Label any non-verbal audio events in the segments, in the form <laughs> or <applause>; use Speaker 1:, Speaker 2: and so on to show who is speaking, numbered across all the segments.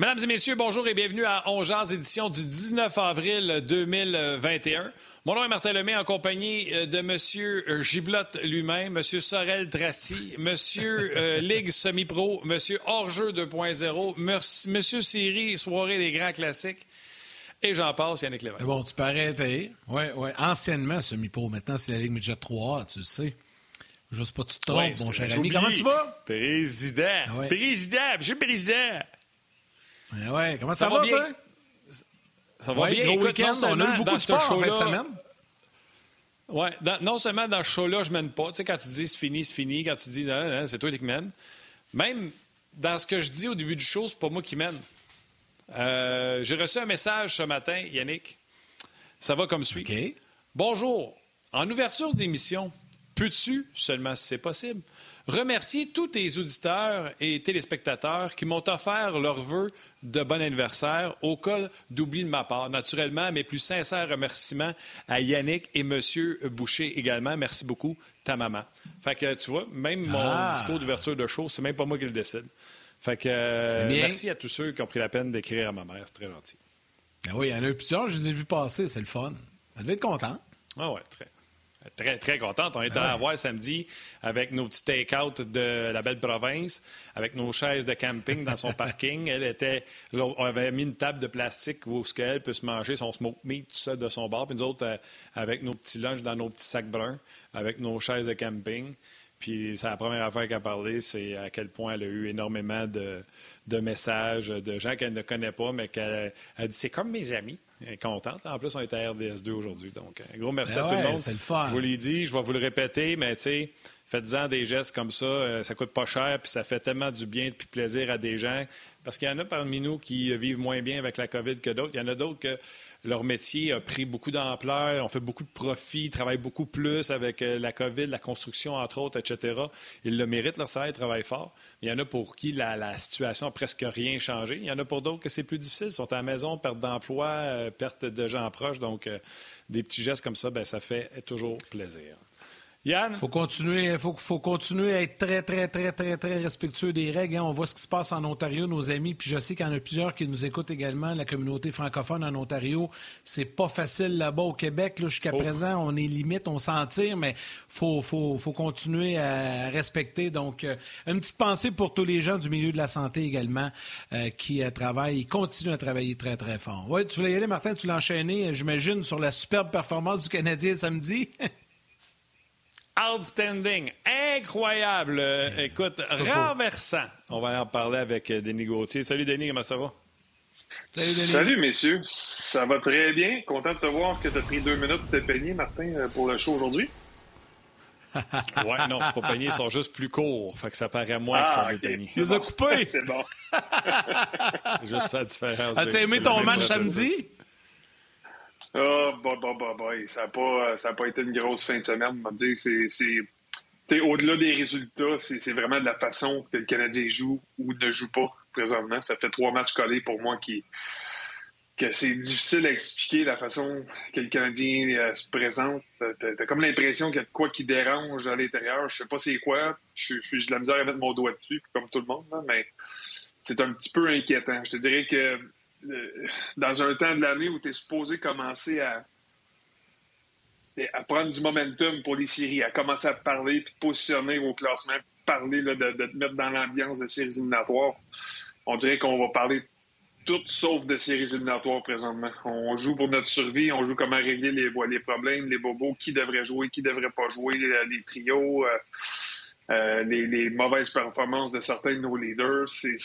Speaker 1: Mesdames et messieurs, bonjour et bienvenue à Ongears, édition du 19 avril 2021. Mon nom est Martin Lemay en compagnie euh, de M. Giblotte lui-même, M. Sorel Tracy, M. euh, <laughs> Ligue Semi-Pro, M. Hors-jeu 2.0, M. Siri, soirée des grands classiques. Et j'en passe, Yannick Lévesque.
Speaker 2: Bon, tu peux arrêter. Oui, oui. Anciennement, Semi-Pro. Maintenant, c'est la Ligue Midget 3 tu le sais. Juste pas, tu te trompes,
Speaker 1: Ouais,
Speaker 2: mon cher ami. Comment tu vas?
Speaker 1: Président.
Speaker 2: Ouais.
Speaker 1: Président. Monsieur le Président.
Speaker 2: Ouais, ouais. Comment ça,
Speaker 1: Ça va bien.
Speaker 2: toi?
Speaker 1: Ça va
Speaker 2: Ouais,
Speaker 1: bien.
Speaker 2: gros
Speaker 1: Écoute,
Speaker 2: On a eu beaucoup de sport en fin de
Speaker 1: show-là-
Speaker 2: semaine.
Speaker 1: Oui, non seulement dans ce show-là, je mène pas. Tu sais, quand tu dis c'est fini, c'est fini, quand tu dis non, non, c'est toi qui mène. Même dans ce que je dis au début du show, c'est pas moi qui mène. Euh, J'ai reçu un message ce matin, Yannick. Ça va comme suit. Bonjour. En ouverture d'émission, peux-tu, seulement si c'est possible, remercier tous tes auditeurs et téléspectateurs qui m'ont offert leurs vœux de bon anniversaire au cas d'oubli de ma part. Naturellement, mes plus sincères remerciements à Yannick et M. Boucher également. Merci beaucoup, ta maman. Fait que tu vois, même mon
Speaker 2: Ah.
Speaker 1: discours d'ouverture de show, c'est même pas moi qui le décide. Fait que euh, merci à tous ceux qui ont pris la peine d'écrire à ma mère. C'est très gentil.
Speaker 2: Ben oui, il y en a eu plusieurs, je les ai vus passer, c'est le fun. Elle devait être content.
Speaker 1: Ah ouais, très. Très, très contente. On est allé
Speaker 2: ouais.
Speaker 1: la voir samedi avec nos petits take-out de la belle province, avec nos chaises de camping dans son <laughs> parking. Elle était. là, on avait mis une table de plastique où ce qu'elle peut se manger son smoke meat tout seul de son bar. Puis nous autres, euh, avec nos petits lunchs dans nos petits sacs bruns, avec nos chaises de camping. Puis c'est la première affaire qu'elle a parlé, c'est à quel point elle a eu énormément de, de messages de gens qu'elle ne connaît pas, mais qu'elle elle dit c'est comme mes amis. Elle est contente. En plus, on est à RDS2 aujourd'hui. Donc, un gros merci
Speaker 2: Ben
Speaker 1: à tout le monde.
Speaker 2: c'est le fun.
Speaker 1: Je vous l'ai dit, je vais vous le répéter, mais tu sais, faites-en des gestes comme ça. euh, ça coûte pas cher, puis ça fait tellement du bien et plaisir à des gens. Parce qu'il y en a parmi nous qui vivent moins bien avec la COVID que d'autres. Il y en a d'autres que leur métier a pris beaucoup d'ampleur, ont fait beaucoup de profits, travaillent beaucoup plus avec euh, la COVID, la construction, entre autres, etc. Ils le méritent, leur salaire, ils travaillent fort. Il y en a pour qui la, situation a presque rien changé. Il y en a pour d'autres que c'est plus difficile. Ils sont à la maison, perte d'emploi, euh, perte de gens proches. Donc, des petits gestes comme ça, ben, ça fait toujours plaisir. Yann?
Speaker 2: Faut continuer, faut, faut continuer à être très, très, très, très, très respectueux des règles. hein. On voit ce qui se passe en Ontario, nos amis. Puis je sais qu'il y en a plusieurs qui nous écoutent également, la communauté francophone en Ontario. C'est pas facile là-bas au Québec. là. Jusqu'à
Speaker 1: Oh.
Speaker 2: présent, on est limite, on s'en tire, mais faut, faut, faut continuer à respecter. Donc, euh, une petite pensée pour tous les gens du milieu de la santé également euh, qui euh, travaillent, continuent à travailler très, très fort. Oui, tu voulais y aller, Martin, tu l'as enchaîné, j'imagine, sur la superbe performance du Canadien samedi? <laughs>
Speaker 1: Outstanding, incroyable. Euh, écoute, renversant. On va en parler avec euh, Denis Gauthier. Salut Denis, comment ça va?
Speaker 2: Salut, Denis.
Speaker 3: Salut, messieurs. Ça va très bien. Content de te voir que tu as pris deux minutes de te peigner, Martin, euh, pour le show aujourd'hui. <laughs>
Speaker 1: Ouais, non, c'est pas peigné, ils sont juste plus courts. Fait que ça paraît moins qu'ils sont
Speaker 3: ok.
Speaker 1: dépeignés.
Speaker 2: Tu les as coupés. <laughs>
Speaker 3: C'est bon.
Speaker 1: C'est <laughs> juste ça la différence.
Speaker 2: As-tu aimé ton match samedi?
Speaker 3: Ah, bah, bah, bah, bah. Ça n'a pas, a pas été une grosse fin de semaine. On va dire, c'est, au-delà des résultats, c'est, vraiment de la façon que le Canadien joue ou ne joue pas présentement. Ça fait trois matchs collés pour moi qui que c'est difficile à expliquer la façon que le Canadien euh, se présente. T'as, comme l'impression qu'il y a de quoi qui dérange à l'intérieur. Je sais pas c'est quoi. Je suis de la misère à mettre mon doigt dessus, comme tout le monde, mais c'est un petit peu inquiétant. Je te dirais que euh, dans un temps de l'année où tu es supposé commencer à, prendre du momentum pour les séries, à commencer à parler, puis positionner au classement, parler de, te mettre dans l'ambiance de séries éliminatoires, on dirait qu'on va parler tout sauf de séries éliminatoires présentement. On joue pour notre survie, on joue comment régler les, problèmes, les bobos, qui devrait jouer, qui devrait pas jouer, euh, les trios. euh, euh, les, les mauvaises performances de certains de nos leaders, c'est,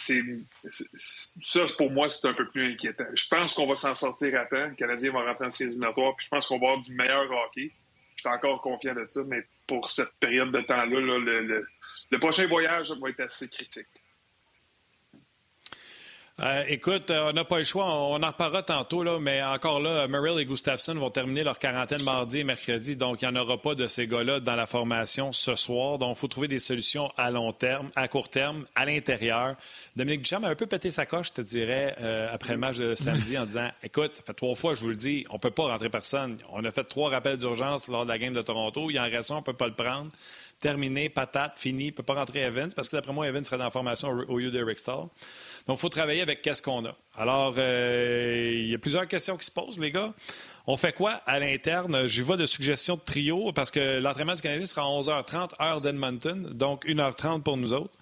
Speaker 3: ça, pour moi, c'est un peu plus inquiétant. Je pense qu'on va s'en sortir à temps. Le Canadien va rentrer en séries éliminatoires, puis je pense qu'on va avoir du meilleur hockey. Je suis encore confiant de ça, mais pour cette période de temps-là, là, le, le- le prochain voyage va être assez critique.
Speaker 1: Euh, écoute, euh, on n'a pas le choix. On, en reparlera tantôt, mais encore là, Merrill et Gustafsson vont terminer leur quarantaine mardi et mercredi. Donc, il n'y en aura pas de ces gars-là dans la formation ce soir. Donc, il faut trouver des solutions à long terme, à court terme, à l'intérieur. Dominique Duchamp a un peu pété sa coche, je te dirais, euh, après le match de samedi en disant Écoute, ça fait trois fois, je vous le dis, on ne peut pas rentrer personne. On a fait trois rappels d'urgence lors de la game de Toronto. Il y en reste un, on ne peut pas le prendre. Terminé, patate, fini, ne peut pas rentrer Evans parce que d'après moi, Evans serait dans la formation au, lieu de Rick. Donc, il faut travailler avec qu'est-ce qu'on a. Alors, euh, il y a plusieurs questions qui se posent, les gars. On fait quoi à l'interne? J'y vois de suggestions de trio parce que l'entraînement du Canadien sera à 11h30, heure d'Edmonton, donc 1h30 pour nous autres.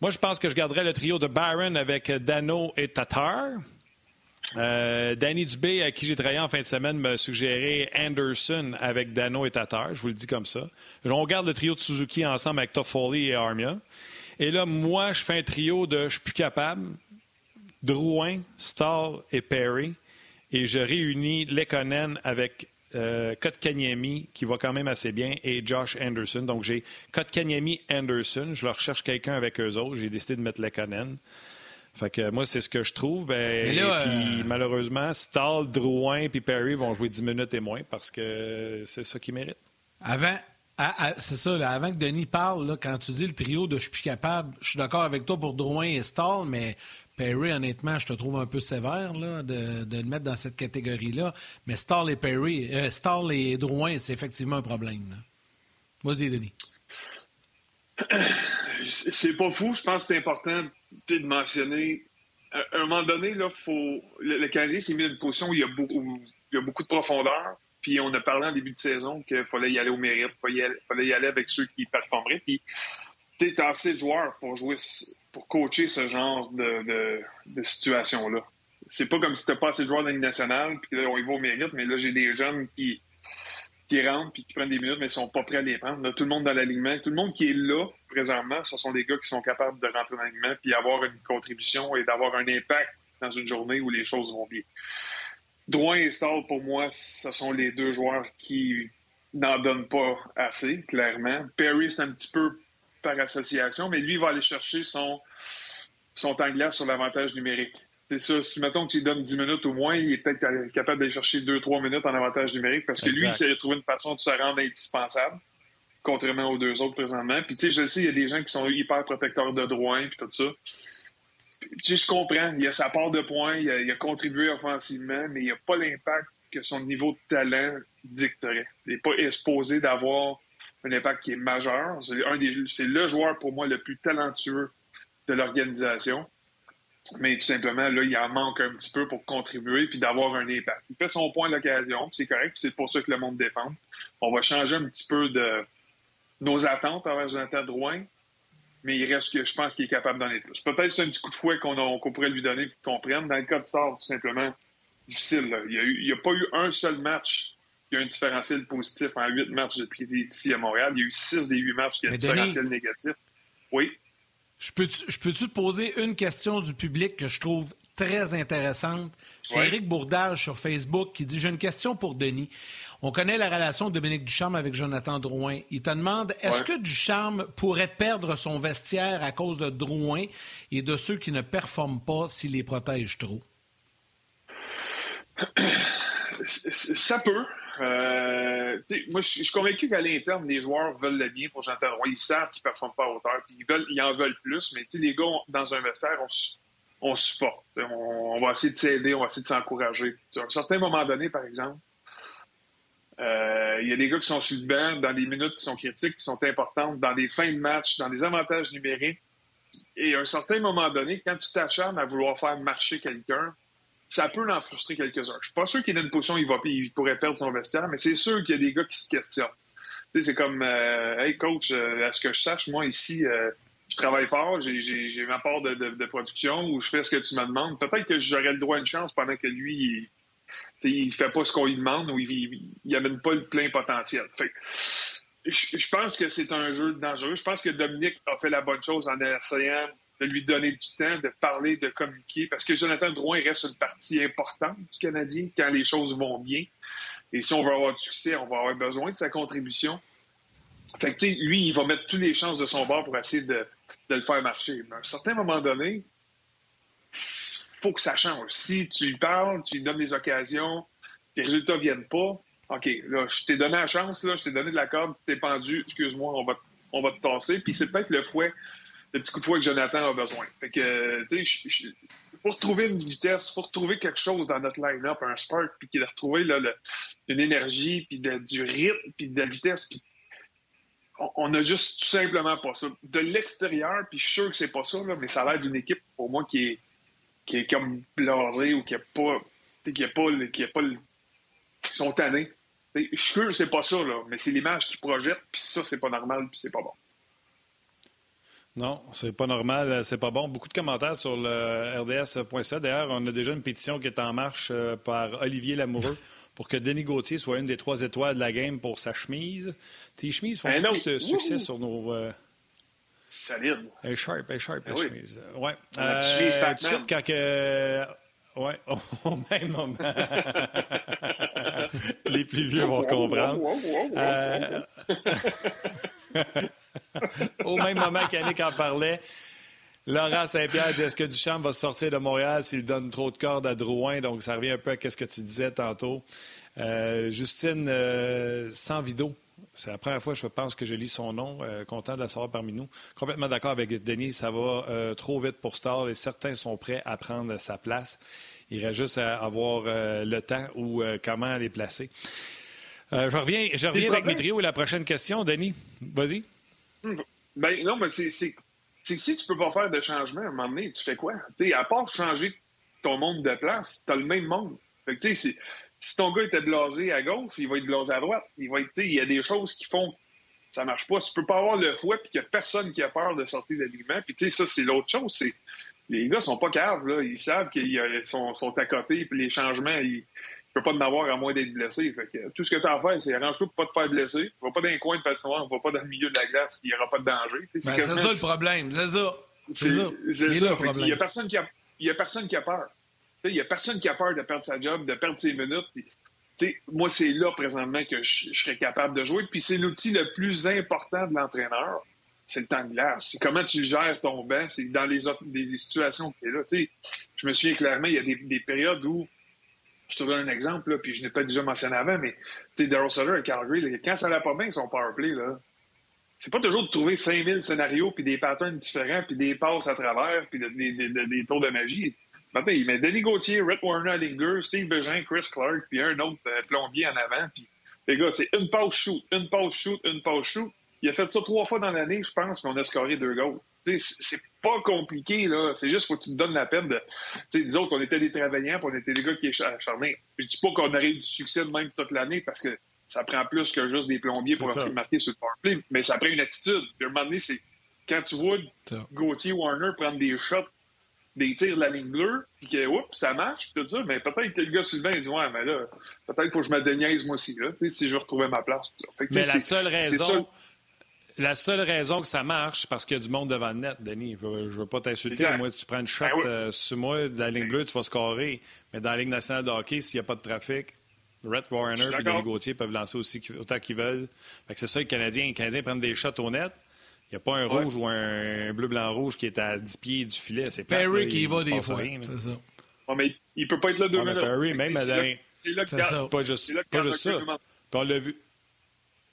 Speaker 1: Moi, je pense que je garderai le trio de Byron avec Dano et Tatar. Euh, Danny Dubé, à qui j'ai travaillé en fin de semaine, me suggérait Anderson avec Dano et Tatar. Je vous le dis comme ça. On garde le trio de Suzuki ensemble avec Toffoli et Armia. Et là, moi, je fais un trio de je suis plus capable. Drouin, Stahl et Perry. Et je réunis Lekonen avec euh, Kotkaniemi, qui va quand même assez bien, et Josh Anderson. Donc, j'ai Kotkaniemi, Anderson. Je leur cherche quelqu'un avec eux autres. J'ai décidé de mettre Lekonen. Fait que moi, c'est ce que je trouve. Ben, puis euh, malheureusement, Stahl, Drouin puis Perry vont jouer 10 minutes et moins parce que c'est ça qu'ils méritent.
Speaker 2: Avant, c'est ça, avant que Denis parle, quand tu dis le trio de je suis plus capable, je suis d'accord avec toi pour Drouin et Stahl, mais Perry, honnêtement, je te trouve un peu sévère de, le mettre dans cette catégorie-là. Mais Stahl et Perry, euh, Stahl et Drouin, c'est effectivement un problème. Vas-y, Denis.
Speaker 3: C'est pas fou. Je pense que c'est important de mentionner. À un moment donné, là, faut... le, Canadien s'est mis dans une position où il y a beaucoup, il y a beaucoup de profondeur. Puis on a parlé en début de saison qu'il fallait y aller au mérite, il fallait y aller avec ceux qui performeraient. Puis tu as assez de joueurs pour jouer, pour coacher ce genre de, situation-là. C'est pas comme si t'as pas assez de joueurs dans la nationale, puis là, on y va au mérite, mais là, j'ai des jeunes qui, qui rentrent puis qui prennent des minutes, mais ils sont pas prêts à les prendre. tout le monde dans l'alignement, tout le monde qui est là présentement, ce sont des gars qui sont capables de rentrer dans l'alignement puis avoir une contribution et d'avoir un impact dans une journée où les choses vont bien. Drouin et Stahl, pour moi, ce sont les deux joueurs qui n'en donnent pas assez, clairement. Perry, c'est un petit peu par association, mais lui, il va aller chercher son, son temps sur l'avantage numérique. C'est ça. Si, mettons que tu lui donnes 10 minutes au moins, il est peut-être capable d'aller chercher 2-3 minutes en avantage numérique parce que lui, il s'est trouvé une façon de se rendre indispensable, contrairement aux deux autres présentement. Puis, tu sais, je sais, il y a des gens qui sont hyper protecteurs de droit puis tout ça. Tu je comprends. Il a sa part de points, il a, contribué offensivement, mais il n'a pas l'impact que son niveau de talent dicterait. Il n'est pas exposé d'avoir un impact qui est majeur. C'est le joueur, pour moi, le plus talentueux de l'organisation. Mais tout simplement, là, il en manque un petit peu pour contribuer puis d'avoir un impact. Il fait son point à l'occasion, c'est correct, c'est pour ça que le monde défend. On va changer un petit peu de nos attentes envers Jonathan Drouin, mais il reste que je pense qu'il est capable d'en être plus. Peut-être c'est un petit coup de fouet qu'on pourrait lui donner pour qu'on prenne. Dans le cas de Star, tout simplement, difficile. Il n'y a, a, pas eu un seul match qui a un différentiel positif en huit matchs depuis qu'il est ici à Montréal. Il y a eu six des huit matchs qui ont un différentiel négatif. Oui.
Speaker 2: Je peux-tu te poser une question du public que je trouve très intéressante? C'est Eric Bourdage sur Facebook qui dit J'ai une question pour Denis. On connaît la relation de Dominique Ducharme avec Jonathan Drouin. Il te demande est-ce que Ducharme pourrait perdre son vestiaire à cause de Drouin et de ceux qui ne performent pas s'il les protège trop?
Speaker 3: Ça peut. Euh, moi, je suis convaincu qu'à l'interne, les joueurs veulent le bien pour Jonathan Drouin. Ils savent qu'ils ne performent pas à hauteur, puis ils, veulent, ils en veulent plus. Mais les gars, dans un vestiaire, on, on supporte. On, va essayer de s'aider, on va essayer de s'encourager. À un certain moment donné, par exemple, euh, il y a des gars qui sont sur le banc dans des minutes qui sont critiques, qui sont importantes, dans des fins de match, dans des avantages numériques. Et à un certain moment donné, quand tu t'acharnes à vouloir faire marcher quelqu'un, ça peut en frustrer quelques-uns. Je suis pas sûr qu'il dans une position où il, va, il pourrait perdre son vestiaire, mais c'est sûr qu'il y a des gars qui se questionnent. Tu sais, c'est comme, euh, hey coach, euh, à ce que je sache, moi ici, euh, je travaille fort, j'ai ma part de, production où je fais ce que tu me demandes. Peut-être que j'aurais le droit à une chance pendant que lui, il, ne fait pas ce qu'on lui demande ou il, il, amène pas le plein potentiel. Je, pense que c'est un jeu dangereux. Je pense que Dominique a fait la bonne chose en essayant de lui donner du temps, de parler, de communiquer, parce que Jonathan Drouin reste une partie importante du Canadien quand les choses vont bien. Et si on veut avoir du succès, on va avoir besoin de sa contribution. Fait que, lui, il va mettre toutes les chances de son bord pour essayer de, le faire marcher. Mais à un certain moment donné, faut que ça change. Si tu lui parles, tu lui donnes des occasions, les résultats viennent pas, OK, là, je t'ai donné la chance, là, je t'ai donné de la corde, t'es pendu, excuse-moi, on va, on va te tasser. Puis c'est peut-être le fouet le petit coup de fouet que Jonathan a besoin. Fait que, tu sais, pour retrouver une vitesse, pour retrouver quelque chose dans notre line-up, un spark, puis qu'il a retrouvé là, une énergie, puis du rythme, puis de la vitesse. On n'a juste tout simplement pas ça. De l'extérieur, puis je suis sûr que c'est pas ça, là, mais ça a l'air d'une équipe, pour moi, qui est, qui est comme blasée ou qui n'a pas, qui a pas, qui a pas, qui sont tannés. Je suis sûr c'est pas ça, là, mais c'est l'image qu'ils projettent, puis ça, c'est pas normal, puis c'est pas bon.
Speaker 1: Non, c'est pas normal, c'est pas bon. Beaucoup de commentaires sur le RDS.ca. D'ailleurs, on a déjà une pétition qui est en marche euh, par Olivier Lamoureux <laughs> pour que Denis Gauthier soit une des trois étoiles de la game pour sa chemise. Tes chemises font beaucoup de succès sur nos. Euh...
Speaker 3: Solide.
Speaker 1: Elle est sharp, elle est sharp, la ben chemise. Ouais. Euh, tout de suite, quand que. Ouais, <laughs> au même moment. <laughs> Les plus vieux vont comprendre. Euh... <laughs> Au même moment qu'Annick en parlait, Laurent Saint-Pierre dit est-ce que Duchamp va sortir de Montréal s'il donne trop de cordes à Drouin? Donc, ça revient un peu à ce que tu disais tantôt. Euh, Justine euh, sans vidéo. C'est la première fois, je pense, que je lis son nom. Euh, content de la savoir parmi nous. Complètement d'accord avec Denis. Ça va trop vite pour Star et certains sont prêts à prendre sa place. Il reste juste à avoir le temps ou comment les placer. je reviens, je reviens avec mes trios et la prochaine question. Denis, vas-y.
Speaker 3: Ben, non, mais c'est que si tu peux pas faire de changement à un moment donné, tu fais quoi? à part changer ton monde de place, tu as le même monde. Fait que, si, si ton gars était blasé à gauche, il va être blasé à droite. Il va être, il y a des choses qui font ça marche pas. Tu peux pas avoir le fouet puis qu'il n'y a personne qui a peur de sortir d'alignement. Puis tu sais, ça, c'est l'autre chose. C'est les gars sont pas caves, là. Ils savent qu'ils sont, sont, à côté, puis les changements, ils, peux pas en avoir à moins d'être blessé. Fait que, tout ce que tu as à faire, c'est arrange-toi pour pas te faire blesser. Va pas dans un coin de patinoire, va pas dans le milieu de la glace, il n'y aura pas de danger.
Speaker 2: C'est ben, ça le problème, c'est ça. C'est ça.
Speaker 3: Il n'y a personne qui a, il y a personne qui a peur. Il n'y a personne qui a peur de perdre sa job, de perdre ses minutes. moi, c'est là présentement que je, serais capable de jouer. Puis c'est l'outil le plus important de l'entraîneur. C'est le temps de glace. C'est comment tu gères ton banc. C'est dans les, autres, situations que tu es là. je me souviens clairement, il y a des périodes où je te donne un exemple, là, puis je n'ai pas déjà mentionné avant, mais Daryl Sutter à Calgary, quand ça va pas bien son powerplay, là, c'est pas toujours de trouver 5000 scénarios, puis des patterns différents, puis des passes à travers, puis des tours de magie. Maintenant, il met Denis Gauthier, Rhett Warner Linger, Steve Bégin, Chris Clark, puis un autre euh, plombier en avant. Puis, les gars, c'est une pause shoot, une pause shoot, une pause shoot. Il a fait ça trois fois dans l'année, je pense, puis on a scoré deux goals c'est pas compliqué, là. C'est juste faut que tu te donnes la peine de. Nous autres, on était des travailleurs, puis on était des gars qui étaient acharnés. Je dis pas qu'on aurait eu du succès de même toute l'année parce que ça prend plus que juste des plombiers pour marquer sur le powerplay, mais ça prend une attitude. Puis à un moment donné, c'est quand tu vois Gauthier Warner prendre des shots, des tirs de la ligne bleue, puis que oups, ça marche, puis tout ça, mais peut-être que le gars Sylvain il dit Ouais, mais là, peut-être qu'il faut que je me déniaise moi aussi, là, si je veux retrouver ma place.
Speaker 1: mais la seule raison la seule raison que ça marche, c'est parce qu'il y a du monde devant le net, Denis. Je ne veux pas t'insulter. Moi, tu prends une shot ben euh, sur moi, de la ligne bleue, tu vas scorer. Mais dans la Ligue nationale de hockey, s'il n'y a pas de trafic, Rhett Warner et Denis Gauthier peuvent lancer aussi autant qu'ils veulent. c'est ça, les Canadiens. Les Canadiens prennent des shots au net. Il n'y a pas un rouge ou un bleu-blanc-rouge qui est à 10 pieds du filet. C'est
Speaker 2: Perry qui y va des fois. C'est
Speaker 3: ça. mais il ne peut pas être là deux minutes.
Speaker 1: Perry, même à C'est ça. Pas juste, pas juste ça. on l'a vu.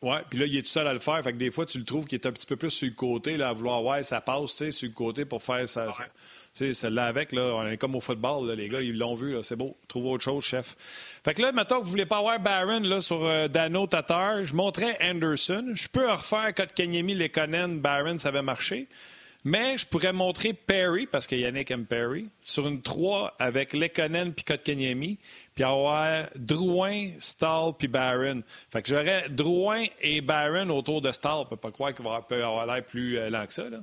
Speaker 1: Oui, puis là, il est tout seul à le faire. Fait que des fois, tu le trouves qu'il est un petit peu plus sur le côté, là, à vouloir, ouais, ça passe, tu sais, sur le côté pour faire ça. Tu sais, celle-là avec, là, on est comme au football, là, les gars, ils l'ont vu, c'est beau. Trouve autre chose, chef. Fait que là, maintenant que vous voulez pas avoir Barron là, sur euh, Dano Tatar, je montrais Anderson. Je peux refaire Kotkaniemi, Lekonen, Barron, ça avait marché. Mais je pourrais montrer Perry, parce que Yannick aime Perry, sur une 3 avec Lekonen puis Kotkaniemi, puis avoir Drouin, Stahl puis Barron. Fait que j'aurais Drouin et Barron autour de Stahl. On peut pas croire qu'il va avoir l'air plus euh, lent que ça. Là.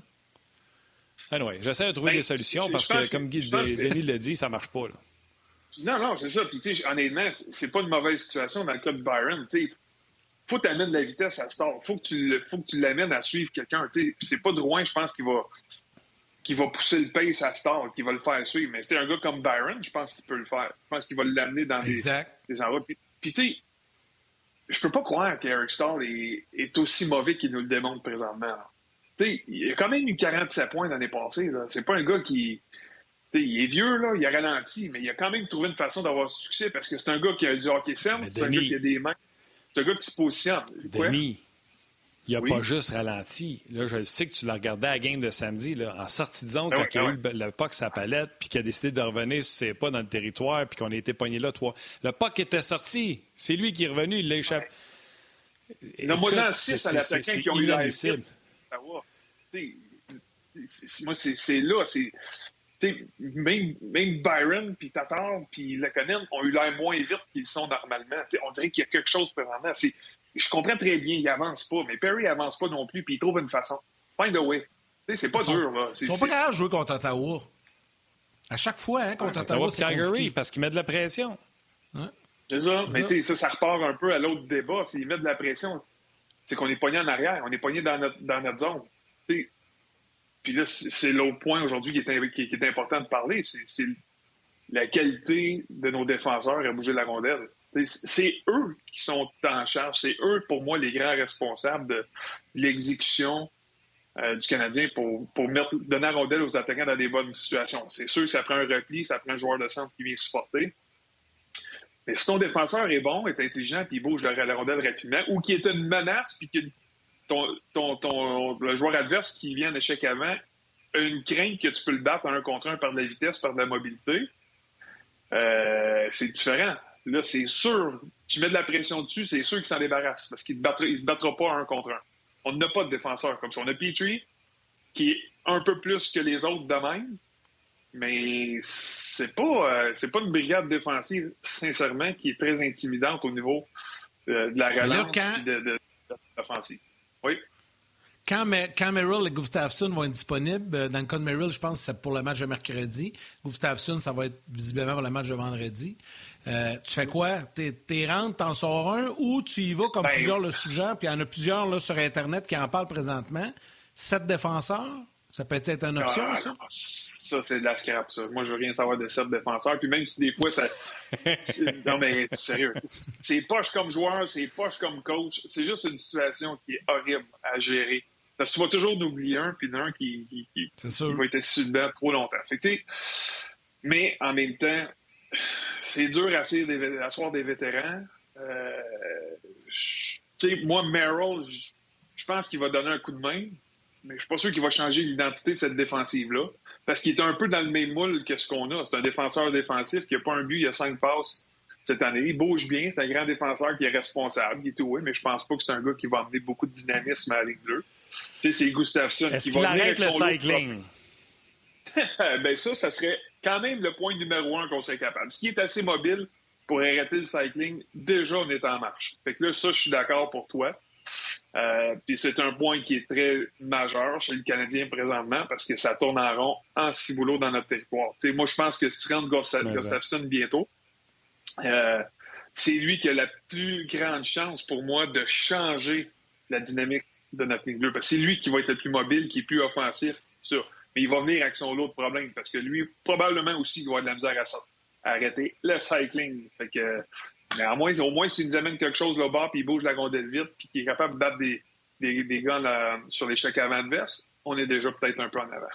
Speaker 1: Anyway, j'essaie de trouver ben, des solutions parce que, comme Guy, Denis l'a dit, ça marche pas. Là.
Speaker 3: Non, non, c'est ça. Puis, honnêtement, c'est pas une mauvaise situation dans le cas de Byron. sais faut t'amener de la vitesse à Star. Faut que tu, faut que tu l'amènes à suivre quelqu'un. C'est pas Drouin, je pense, qui va, qui va pousser le pace à Star, qui va le faire suivre. Mais un gars comme Byron, je pense qu'il peut le faire. Je pense qu'il va l'amener dans des, des, endroits. Puis, tu sais, je peux pas croire qu'Eric Starr est, est, aussi mauvais qu'il nous le démontre présentement. Tu sais, il a quand même eu 47 points l'année passée. C'est pas un gars qui. il est vieux, là, il a ralenti, mais il a quand même trouvé une façon d'avoir du succès parce que c'est un gars qui a du hockey simple, c'est un gars qui a des mains. C'est un gars qui se positionne.
Speaker 1: Denis, il n'a pas juste ralenti. Là, je sais que tu l'as regardé à la game de samedi, là, en sortie de zone, ah quand il a eu le, puck sa palette, puis qu'il a décidé de revenir sur ses pas dans le territoire, puis qu'on a été pogné là, toi. Le puck était sorti. C'est lui qui est revenu, il l'a échappé.
Speaker 3: Nomme-moi 6 à l'attaquant qui ont eu la Moi, c'est là. Même, même Byron, puis Tatar, puis Lekonen ont eu l'air moins vite qu'ils sont normalement. on dirait qu'il y a quelque chose présentement. Je comprends très bien, il avance pas, mais Perry avance pas non plus, puis il trouve une façon. Find a way. C'est pas dur. Là.
Speaker 2: Ils sont pas capables de jouer contre Ottawa. À chaque fois, hein, contre Ottawa, c'est Calgary,
Speaker 1: parce qu'il met de la pression.
Speaker 3: C'est ça. Mais ça, ça repart un peu à l'autre débat. S'il met de la pression, c'est qu'on est pogné en arrière. On est pogné dans notre, dans notre zone. Puis là, c'est l'autre point aujourd'hui qui est, important de parler. C'est la qualité de nos défenseurs à bouger la rondelle. C'est eux qui sont en charge. C'est eux, pour moi, les grands responsables de l'exécution euh, du Canadien pour, mettre, donner la rondelle aux attaquants dans des bonnes situations. C'est sûr que ça prend un repli, ça prend un joueur de centre qui vient supporter. Mais si ton défenseur est bon, est intelligent, puis il bouge la, rondelle rapidement, ou qui est une menace, puis que ton, ton, ton, le joueur adverse qui vient en échec avant a une crainte que tu peux le battre en un contre un par de la vitesse, par de la mobilité, euh, c'est différent. Là, c'est sûr, tu mets de la pression dessus, c'est sûr qu'il s'en débarrasse, parce qu'il ne se battra pas un contre un. On n'a pas de défenseur comme ça. On a Petrie, qui est un peu plus que les autres de même, mais c'est pas, euh, c'est pas une brigade défensive, sincèrement, qui est très intimidante au niveau euh, de la relance de, de, l'offensive. Oui.
Speaker 2: Quand, quand Merrill et Gustafsson vont être disponibles, euh, dans le cas de Merrill, je pense que c'est pour le match de mercredi. Gustafsson, ça va être visiblement pour le match de vendredi. Euh, tu fais quoi? T'es rentres, t'en sors un ou tu y vas comme ben, plusieurs le suggèrent, puis il y en a plusieurs là, sur Internet qui en parlent présentement. Sept défenseurs, ça peut être une option, ah, ça?
Speaker 3: Ça, c'est de la scrap, ça. Moi, je veux rien savoir de sept défenseurs. Puis même si des fois, ça. <laughs> non, mais sérieux. C'est poche comme joueur, c'est poche comme coach. C'est juste une situation qui est horrible à gérer. Parce que tu vas toujours en oublier un, puis d'un qui, qui, qui, va être assis dedans trop longtemps. Fait mais en même temps, c'est dur à asseoir des vétérans. Euh, moi, Merrill, je pense qu'il va donner un coup de main, mais je suis pas sûr qu'il va changer l'identité de cette défensive-là. Parce qu'il est un peu dans le même moule que ce qu'on a. C'est un défenseur défensif qui n'a pas un but, il a cinq passes cette année. Il bouge bien, c'est un grand défenseur qui est responsable, il est tout, mais je pense pas que c'est un gars qui va amener beaucoup de dynamisme à la Ligue 2. c'est Gustafsson
Speaker 1: Est-ce qu'il arrête le cycling? <laughs>
Speaker 3: ben ça, ça serait quand même le point numéro un qu'on serait capable. Ce qui est assez mobile pour arrêter le cycling, déjà, on est en marche. Fait que là, ça, je suis d'accord pour toi. Euh, puis c'est un point qui est très majeur chez le Canadien présentement parce que ça tourne en rond en ciboulot dans notre territoire. moi, je pense que Strand Gustafsson bientôt, euh, c'est lui qui a la plus grande chance pour moi de changer la dynamique de notre ligne bleue. Parce que c'est lui qui va être le plus mobile, qui est plus offensif. Sûr. Mais il va venir avec son lot de problèmes parce que lui, probablement aussi, il doit avoir de la misère à, arrêter le cycling. Fait que, mais moins, au moins, s'il nous amène quelque chose là-bas, puis il bouge la rondelle vite, puis qu'il est capable de battre des, des, des gars sur l'échec avant adverse, on est déjà peut-être un peu en avant.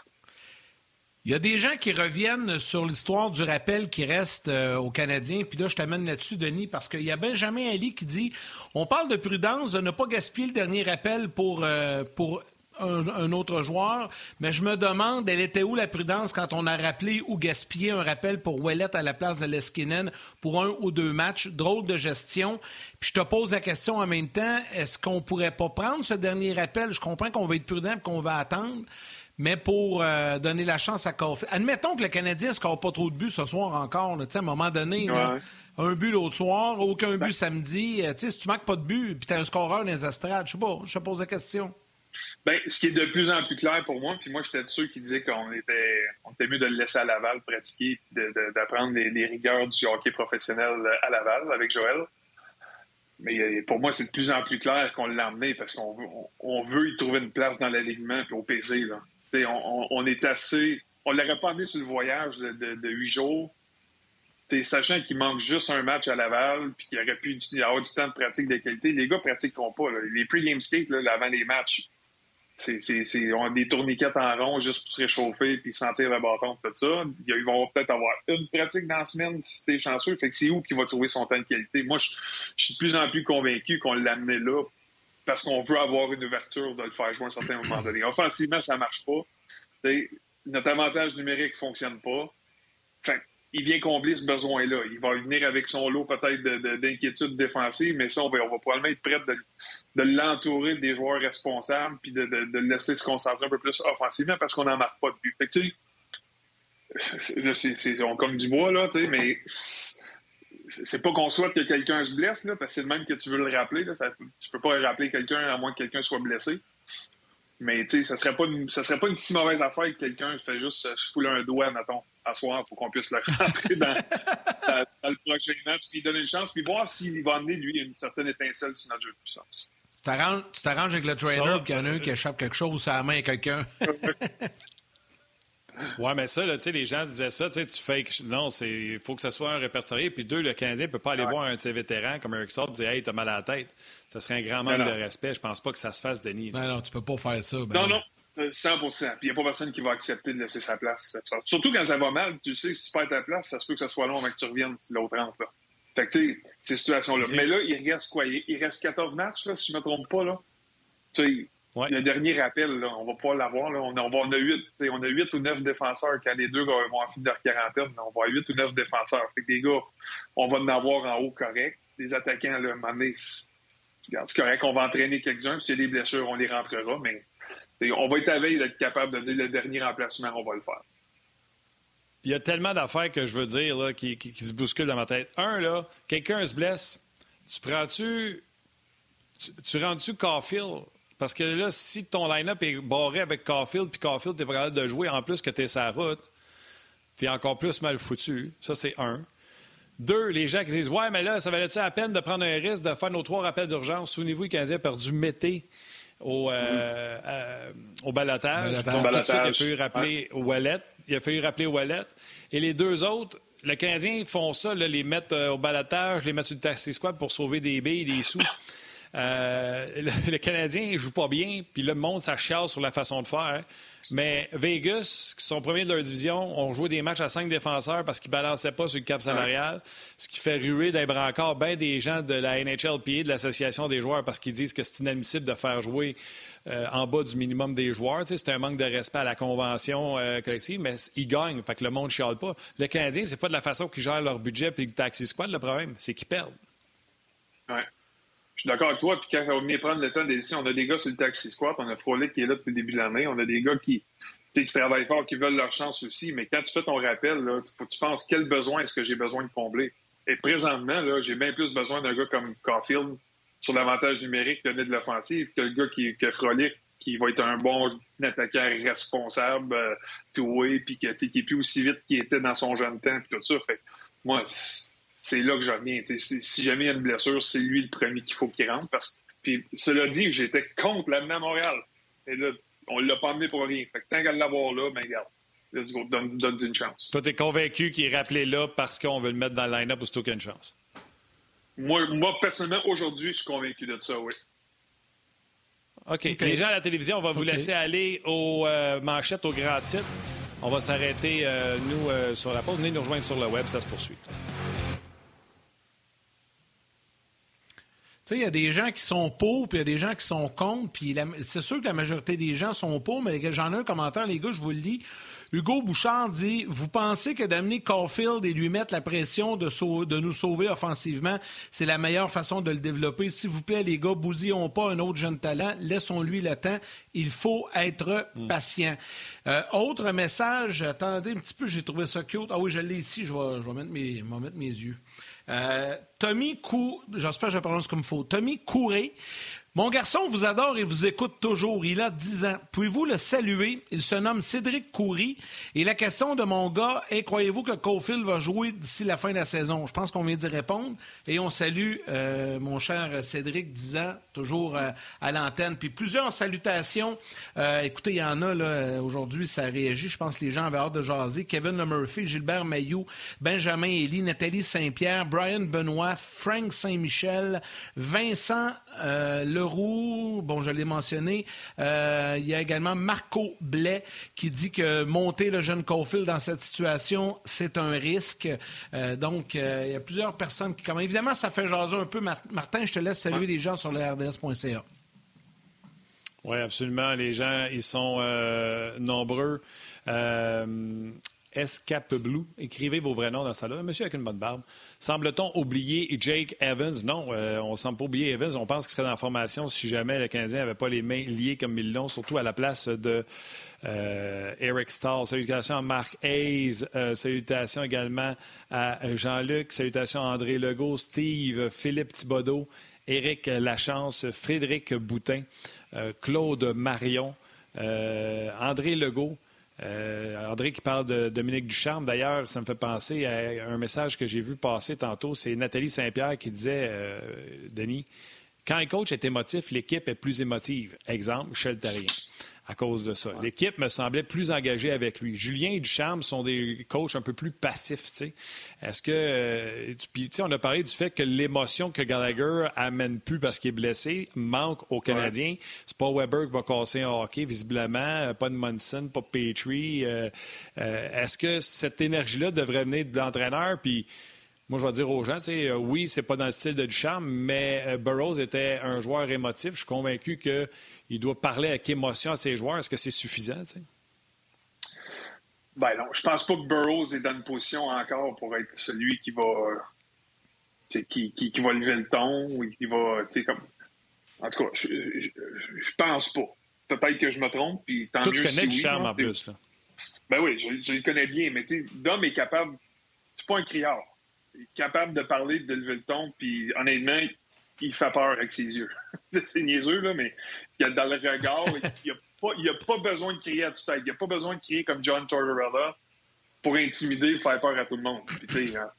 Speaker 2: Il y a des gens qui reviennent sur l'histoire du rappel qui reste euh, aux Canadiens. Puis là, je t'amène là-dessus, Denis, parce qu'il y a Benjamin Ali qui dit on parle de prudence, de ne pas gaspiller le dernier rappel pour, euh, pour un, autre joueur, mais je me demande, elle était où la prudence quand on a rappelé ou gaspillé un rappel pour Ouellet à la place de Leskinen pour un ou deux matchs? Drôle de gestion. Puis je te pose la question en même temps, est-ce qu'on pourrait pas prendre ce dernier rappel? Je comprends qu'on va être prudent et qu'on va attendre, mais pour euh, donner la chance à Caulfield. Admettons que le Canadien ne score pas trop de buts ce soir encore. à un moment donné, un but l'autre soir, aucun but samedi. Euh, si tu marques pas de but puis tu as un scoreur dans les estrades, je sais pas, je te pose la question.
Speaker 3: Bien, ce qui est de plus en plus clair pour moi, puis moi, j'étais de ceux qui disaient qu'on était, on était mieux de le laisser à Laval pratiquer, d'apprendre les, rigueurs du hockey professionnel à Laval avec Joël. Mais euh, pour moi, c'est de plus en plus clair qu'on l'a emmené parce qu'on veut y trouver une place dans l'alignement puis au PC. Là. On, on, est assez. On l'aurait pas amené sur le voyage de huit jours. sachant qu'il manque juste un match à Laval, puis qu'il aurait pu avoir du temps de pratique de qualité, les gars pratiqueront pas. Les pre-game skates, avant les matchs, c'est, on a des tourniquets en rond juste pour se réchauffer puis sentir le bâton, tout ça. Ils vont peut-être avoir une pratique dans la semaine si t'es chanceux. Fait que c'est où qu'il va trouver son temps de qualité? Moi, je, suis de plus en plus convaincu qu'on l'amenait là parce qu'on veut avoir une ouverture de le faire jouer à un certain moment donné. Offensivement, ça marche pas. notre avantage numérique fonctionne pas. Il vient combler ce besoin-là. Il va venir avec son lot peut-être d'inquiétudes défensives, mais ça, on va, probablement être prêt de, l'entourer des joueurs responsables puis de, le laisser se concentrer un peu plus offensivement parce qu'on n'en marque pas de but. Fait que, là, c'est comme du bois, là, mais c'est pas qu'on souhaite que quelqu'un se blesse, là, parce que c'est le même que tu veux le rappeler. Là, ça, tu peux pas rappeler quelqu'un à moins que quelqu'un soit blessé. Mais tu sais, ça serait pas une, ça serait pas une si mauvaise affaire que quelqu'un fait juste se fouler un doigt, mettons, à soir, pour qu'on puisse le <laughs> rentrer dans, le prochain match, puis donner une chance, puis voir s'il va amener, lui, une certaine étincelle sur notre jeu de puissance.
Speaker 2: Tu t'arranges avec le trainer, puis il y en a un qui échappe quelque chose à la main à quelqu'un. <laughs>
Speaker 1: Oui, mais ça, tu sais, les gens disaient ça, tu fais. Non, il faut que ce soit un répertorié. Puis deux, le Canadien ne peut pas aller voir un de ses vétérans comme Eric et dire Hey, t'as mal à la tête. Ça serait un grand manque de respect. Je pense pas que ça se fasse, Denis.
Speaker 2: Non, non, tu peux pas faire ça.
Speaker 3: Ben non, non. 100% Puis il n'y a pas personne qui va accepter de laisser sa place. Surtout quand ça va mal, tu sais, si tu perds ta place, ça se peut que ça soit long avant que tu reviennes si l'autre rentre. Là. Fait que, tu sais, ces situations-là. Mais là, il reste quoi? Il reste 14 matchs, là, si je ne me trompe pas. Là. Tu sais, le dernier rappel, on va pas l'avoir. On, on, on, a huit, on a huit ou neuf défenseurs quand les deux vont en fin de leur quarantaine. On va avoir huit ou neuf défenseurs. Fait que des gars, on va en avoir en haut correct. Les attaquants, là, à c'est correct, on va entraîner quelques-uns. Puis s'il y a des blessures, on les rentrera. Mais on va être à veille d'être capable de dire le dernier remplacement, on va le faire.
Speaker 1: Il y a tellement d'affaires que je veux dire là, qui, se bousculent dans ma tête. Un, là, quelqu'un se blesse. Tu prends-tu. Tu, tu rends-tu Caulfield parce que là, si ton line-up est barré avec Caulfield, puis Caulfield, t'es pas capable de jouer en plus que t'es sa route, t'es encore plus mal foutu. Ça, c'est un. Deux, les gens qui disent Ouais, mais là, ça valait-tu la peine de prendre un risque de faire nos trois rappels d'urgence? Souvenez-vous, le Canadien a perdu Mété au, euh, euh, au balotage. Donc, tout de suite, il a fallu rappeler au Wallet. Il a fallu rappeler au Wallet. Et les deux autres, le Canadien font ça, les mettre euh, au balotage, les mettre sur le taxi squad pour sauver des billes, des sous. Euh, le, Canadien ne joue pas bien, puis le monde, ça chiale sur la façon de faire. Mais Vegas, qui sont premiers de leur division, ont joué des matchs à cinq défenseurs parce qu'ils ne balançaient pas sur le cap salarial, ce qui fait ruer d'un brancard bien des gens de la NHLPA, de l'Association des joueurs, parce qu'ils disent que c'est inadmissible de faire jouer euh, en bas du minimum des joueurs. c'est un manque de respect à la convention euh, collective, mais ils gagnent, fait que le monde ne chiale pas. Le Canadien, c'est pas de la façon qu'ils gèrent leur budget puis le taxi squad le problème, c'est qu'ils perdent.
Speaker 3: Ouais. Je suis d'accord avec toi, puis quand on venir prendre le temps des décisions, on a des gars sur le taxi squat, on a Frolic qui est là depuis le début de l'année, on a des gars qui, qui travaillent fort, qui veulent leur chance aussi, mais quand tu fais ton rappel, là, que tu penses quel besoin est-ce que j'ai besoin de combler. Et présentement, là, j'ai bien plus besoin d'un gars comme Caulfield sur l'avantage numérique donné de l'offensive que le gars qui, qui Frolic qui va être un bon attaquant responsable, euh, tout puis qui, qui est plus aussi vite qu'il était dans son jeune temps, puis tout ça. Fait moi, c'est là que je reviens. Si, jamais il y a une blessure, c'est lui le premier qu'il faut qu'il rentre. Parce... Puis cela dit, j'étais contre l'amener à Montréal. Et là, on l'a pas amené pour rien. Fait que tant qu'à l'avoir là, ben regarde. Donne, donne une chance.
Speaker 1: Toi, t'es convaincu qu'il est rappelé là parce qu'on veut le mettre dans le line-up aussitôt qu'il y a une chance?
Speaker 3: Moi, moi personnellement, aujourd'hui, je suis convaincu de ça, oui.
Speaker 1: OK. Les gens à la télévision, on va vous laisser aller aux euh, manchettes, au grand titre. On va s'arrêter, euh, nous, euh, sur la pause. Venez nous rejoindre sur le web, ça se poursuit.
Speaker 2: Il y a des gens qui sont pour, puis il y a des gens qui sont contre, puis c'est sûr que la majorité des gens sont pour, mais j'en ai un commentaire, les gars, je vous le lis. Hugo Bouchard dit Vous pensez que d'amener Caulfield et lui mettre la pression de, de nous sauver offensivement, c'est la meilleure façon de le développer? S'il vous plaît, les gars, bousillons pas un autre jeune talent, laissons-lui le temps. Il faut être hmm. patient. Euh, autre message, attendez un petit peu, j'ai trouvé ça cute. Ah oui, je l'ai ici, je vais, je vais mettre, mes, mettre mes yeux. Euh, Tommy Cou... J'espère que je prononce comme il faut. Tommy Couré mon garçon vous adore et vous écoute toujours. Il a 10 ans. Pouvez-vous le saluer? Il se nomme Cédric Coury. Et la question de mon gars est, croyez-vous que Caulfield va jouer d'ici la fin de la saison? Je pense qu'on vient d'y répondre. Et on salue euh, mon cher Cédric, 10 ans, toujours euh, à l'antenne. Puis plusieurs salutations. Euh, écoutez, il y en a là aujourd'hui, ça réagit. Je pense que les gens avaient hâte de jaser. Kevin Murphy, Gilbert Mayou, Benjamin Elie, Nathalie Saint-Pierre, Brian Benoît, Frank Saint-Michel, Vincent Le Leroux, bon, je l'ai mentionné. Euh, il y a également Marco Blais qui dit que monter le jeune Caulfield dans cette situation, c'est un risque. Euh, donc, euh, il y a plusieurs personnes qui. Évidemment, ça fait jaser un peu. Martin, je te laisse saluer les gens sur le RDS.ca.
Speaker 1: Oui, absolument. Les gens, ils sont nombreux. Escape-Blue. Écrivez vos vrais noms dans ça là Monsieur avec une bonne barbe. Semble-t-on oublier Jake Evans? Non, euh, on ne semble pas oublier Evans. On pense qu'il serait dans la formation si jamais le Canadien n'avait pas les mains liées comme ils l'ont, surtout à la place de euh, Eric Stahl. Salutations à Marc Hayes. Euh, salutations également à Jean-Luc. Salutations à André Legault, Steve, Philippe Thibodeau, Éric Lachance, Frédéric Boutin, Claude Marion, André Legault. Euh, André qui parle de Dominique Ducharme. D'ailleurs, ça me fait penser à un message que j'ai vu passer tantôt. C'est Nathalie Saint-Pierre qui disait, euh, Denis, quand un coach est émotif, l'équipe est plus émotive. Exemple, Michel Therrien à cause de ça. L'équipe me semblait plus engagée avec lui. Julien et Ducharme sont des coachs un peu plus passifs. Est-ce que. Euh, puis, on a parlé du fait que l'émotion que Gallagher amène plus parce qu'il est blessé manque aux Canadiens. C'est pas Weber qui va casser un hockey, visiblement. Pas de Munson, pas de Petrie. Euh, euh, est-ce que cette énergie-là devrait venir de l'entraîneur? Puis. Moi, je vais dire aux gens, oui, c'est pas dans le style de Ducharme, mais Burroughs était un joueur émotif. Je suis convaincu que il doit parler avec émotion à ses joueurs. Est-ce que c'est suffisant?
Speaker 3: Ben non, je pense pas que Burroughs est dans une position encore pour être celui qui va qui, qui, qui, va lever le ton ou qui va comme en tout cas je, je, pense pas peut-être que je me trompe puis tant
Speaker 1: Toi,
Speaker 3: mieux
Speaker 1: tu connais
Speaker 3: si
Speaker 1: du charme en plus là.
Speaker 3: ben oui je, je, le connais bien mais tu sais Dom est capable c'est pas un criard il est capable de parler de lever le ton puis honnêtement il fait peur avec ses yeux. <laughs> c'est niaiseux, là, mais il a dans le regard, il n'y a, pas besoin de crier à toute tête. Il n'y a pas besoin de crier comme John Tortorella pour intimider faire peur à tout le monde. Hein,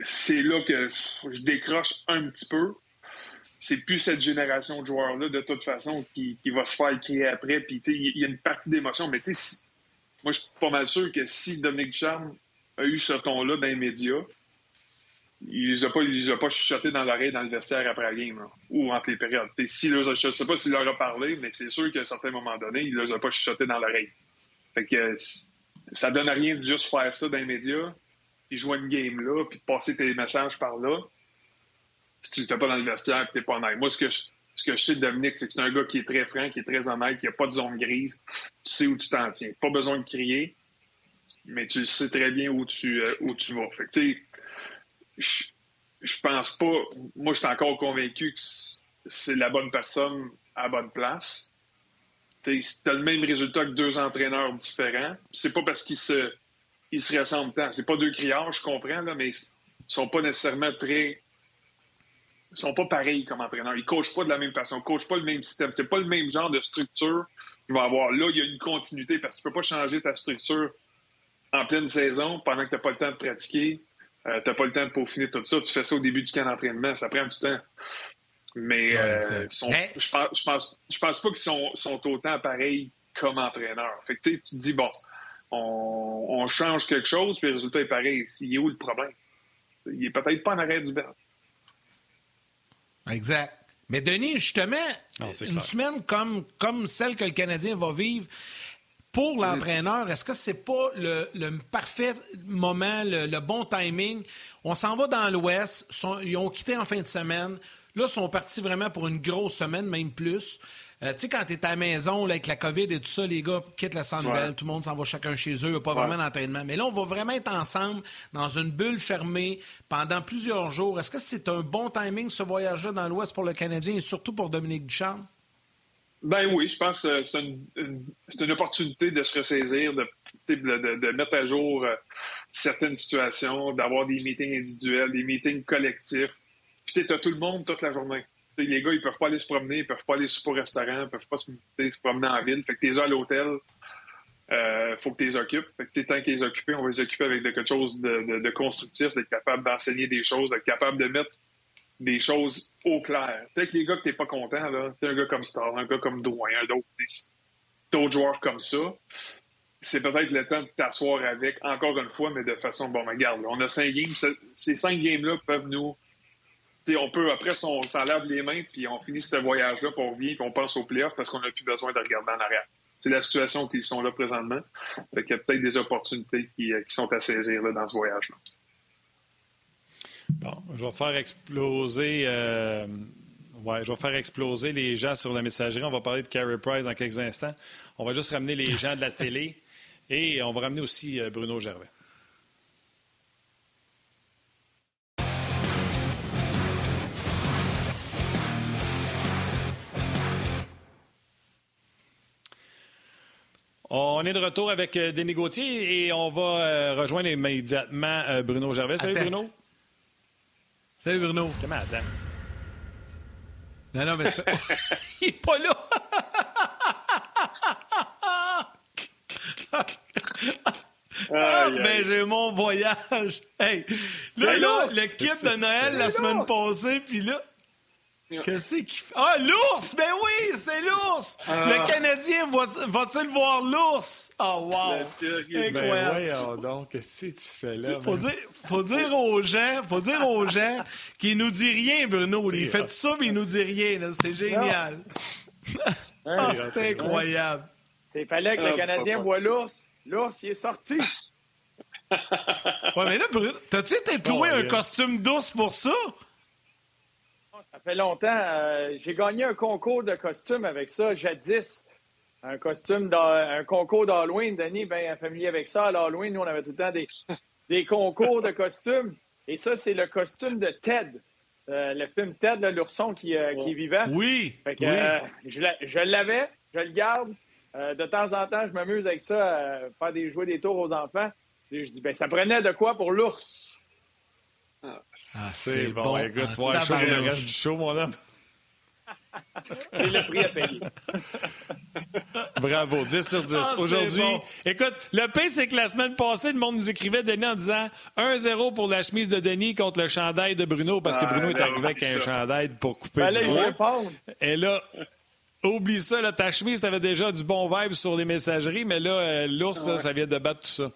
Speaker 3: c'est là que je décroche un petit peu. C'est plus cette génération de joueurs-là, de toute façon, qui, va se faire crier après. Puis, il y a une partie d'émotion. Mais moi, je suis pas mal sûr que si Dominique Charme a eu ce ton-là dans les il les a pas, il les a pas chuchoté dans l'oreille dans le vestiaire après la game, ou entre les périodes. Si je ne sais pas s'il leur a parlé, mais c'est sûr qu'à un certain moment donné, il les a pas chuchoté dans l'oreille. Fait que ça donne rien de juste faire ça dans les puis jouer une game là, puis passer tes messages par là. Si tu fais pas dans le vestiaire, tu n'es pas honnête. Moi, ce que je, ce que je sais de Dominique, c'est que c'est un gars qui est très franc, qui est très honnête, qui n'a pas de zone grise. Tu sais où tu t'en tiens. Pas besoin de crier, mais tu sais très bien où tu, euh, où tu vas. Fait je, pense pas. Moi, je suis encore convaincu que c'est la bonne personne à la bonne place. Tu as le même résultat que deux entraîneurs différents. C'est pas parce qu'ils se, ils se ressemblent tant. C'est pas deux criards, je comprends, là, mais ils sont pas nécessairement très. Ils sont pas pareils comme entraîneurs. Ils coachent pas de la même façon, ils coachent pas le même système. C'est pas le même genre de structure qu'ils vont avoir. Là, il y a une continuité parce que tu peux pas changer ta structure en pleine saison pendant que tu n'as pas le temps de pratiquer euh, t'as pas le temps de peaufiner tout ça. Tu fais ça au début du camp d'entraînement. Ça prend du temps. Mais euh, je, pense, je, pense, je pense pas qu'ils sont, sont autant pareils comme entraîneurs. Fait que, tu te dis, bon, on, on, change quelque chose, puis le résultat est pareil. Il est où le problème? Il est peut-être pas en arrêt du banc.
Speaker 2: Exact. Mais Denis, justement, une semaine comme, comme celle que le Canadien va vivre, pour l'entraîneur, est-ce que c'est pas le, parfait moment, le, bon timing? On s'en va dans l'Ouest, ils ont quitté en fin de semaine. Là, ils sont partis vraiment pour une grosse semaine, même plus. Euh, tu sais, quand tu es à la maison avec la COVID et tout ça, les gars quittent le centre tout le monde s'en va chacun chez eux, il n'y a pas vraiment d'entraînement. Mais là, on va vraiment être ensemble dans une bulle fermée pendant plusieurs jours. Est-ce que c'est un bon timing, ce voyage-là dans l'Ouest pour le Canadien et surtout pour Dominique Duchamp?
Speaker 3: Ben oui, je pense que c'est une, opportunité de se ressaisir, de, de, mettre à jour euh, certaines situations, d'avoir des meetings individuels, des meetings collectifs. Puis tu as tout le monde toute la journée. les gars, ils peuvent pas aller se promener, ils peuvent pas aller souper au restaurant, ils peuvent pas se, se promener en ville. Fait que t'es à l'hôtel, euh, faut que tu les occupes. Fait que tant qu'ils les occupés, on va les occuper avec quelque chose de, de constructif, d'être capable d'enseigner des choses, d'être capable de mettre des choses au clair. Peut-être que les gars que t'es pas content, là, un gars comme Star, un gars comme Drouin, d'autres joueurs comme ça, c'est peut-être le temps de t'asseoir avec, encore une fois, mais de façon, bon, regarde, on a cinq games, ces cinq games-là peuvent nous... sais, on peut, après, on s'en lave les mains, puis on finit ce voyage-là, puis on revient, puis on pense au playoff parce qu'on n'a plus besoin de regarder en arrière. C'est la situation qu'ils sont là présentement. Fait qu'il y a peut-être des opportunités qui, euh, qui sont à saisir là, dans ce voyage-là.
Speaker 1: Bon, je vais faire exploser. Euh, ouais, je vais faire exploser les gens sur la messagerie. On va parler de Carey Price dans quelques instants. On va juste ramener les gens de la télé. <laughs> Et on va ramener aussi Bruno Gervais. On est de retour avec euh, Denis Gauthier et on va euh, rejoindre immédiatement euh, Bruno Gervais. Salut Bruno.
Speaker 2: Salut Bruno.
Speaker 1: Comment attends?
Speaker 2: Non, non, mais <laughs> il n'est pas là. <laughs> ah, ben j'ai mon voyage. Hey, là, là, le kit de Noël la semaine passée, puis là, <laughs> Qu'est-ce qu'il fait? Ah, l'ours! Ben oui, c'est l'ours! Ah. Le Canadien va-t-il voir l'ours? Oh, wow!
Speaker 1: Incroyable! Ben donc, qu'est-ce que tu fais là?
Speaker 2: Faut dire, faut dire aux gens, faut dire aux gens qu'il nous dit rien, Bruno. Il fait tout ça, mais il nous dit rien. C'est génial. <laughs> ah, c'est incroyable.
Speaker 4: Il fallait que le ah, Canadien voit l'ours. L'ours, il est sorti.
Speaker 2: ouais, mais là, Bruno, t'as-tu été trouvé un costume d'ours pour ça?
Speaker 4: Ça fait longtemps. Euh, j'ai gagné un concours de costumes avec ça, jadis. Un costume, un concours d'Halloween. Denis, bien familier avec ça. À l'Halloween, nous, on avait tout le temps des, <laughs> des concours de costumes. Et ça, c'est le costume de Ted. Euh, le film Ted, l'ourson qui, euh, qui, est vivant.
Speaker 2: Oui.
Speaker 4: je l'avais, je le garde. de temps en temps, je m'amuse avec ça, faire des jouer des tours aux enfants. Et je dis, ben, ça prenait de quoi pour l'ours?
Speaker 1: Ah, c'est bon. bon. Écoute, tu vas chaud le reste du show, mon homme.
Speaker 4: C'est le prix à payer. <laughs>
Speaker 1: Bravo, 10 sur 10. Ah, Aujourd'hui, écoute, le pire, c'est que la semaine passée, le monde nous écrivait, Denis, en disant 1-0 pour la chemise de Denis contre le chandail de Bruno, parce que Bruno est ah, arrivé avec un chandail pour couper du bois. Et là, oublie ça, là, ta chemise, t'avais déjà du bon vibe sur les messageries, mais là, euh, l'ours, ça vient de battre tout ça.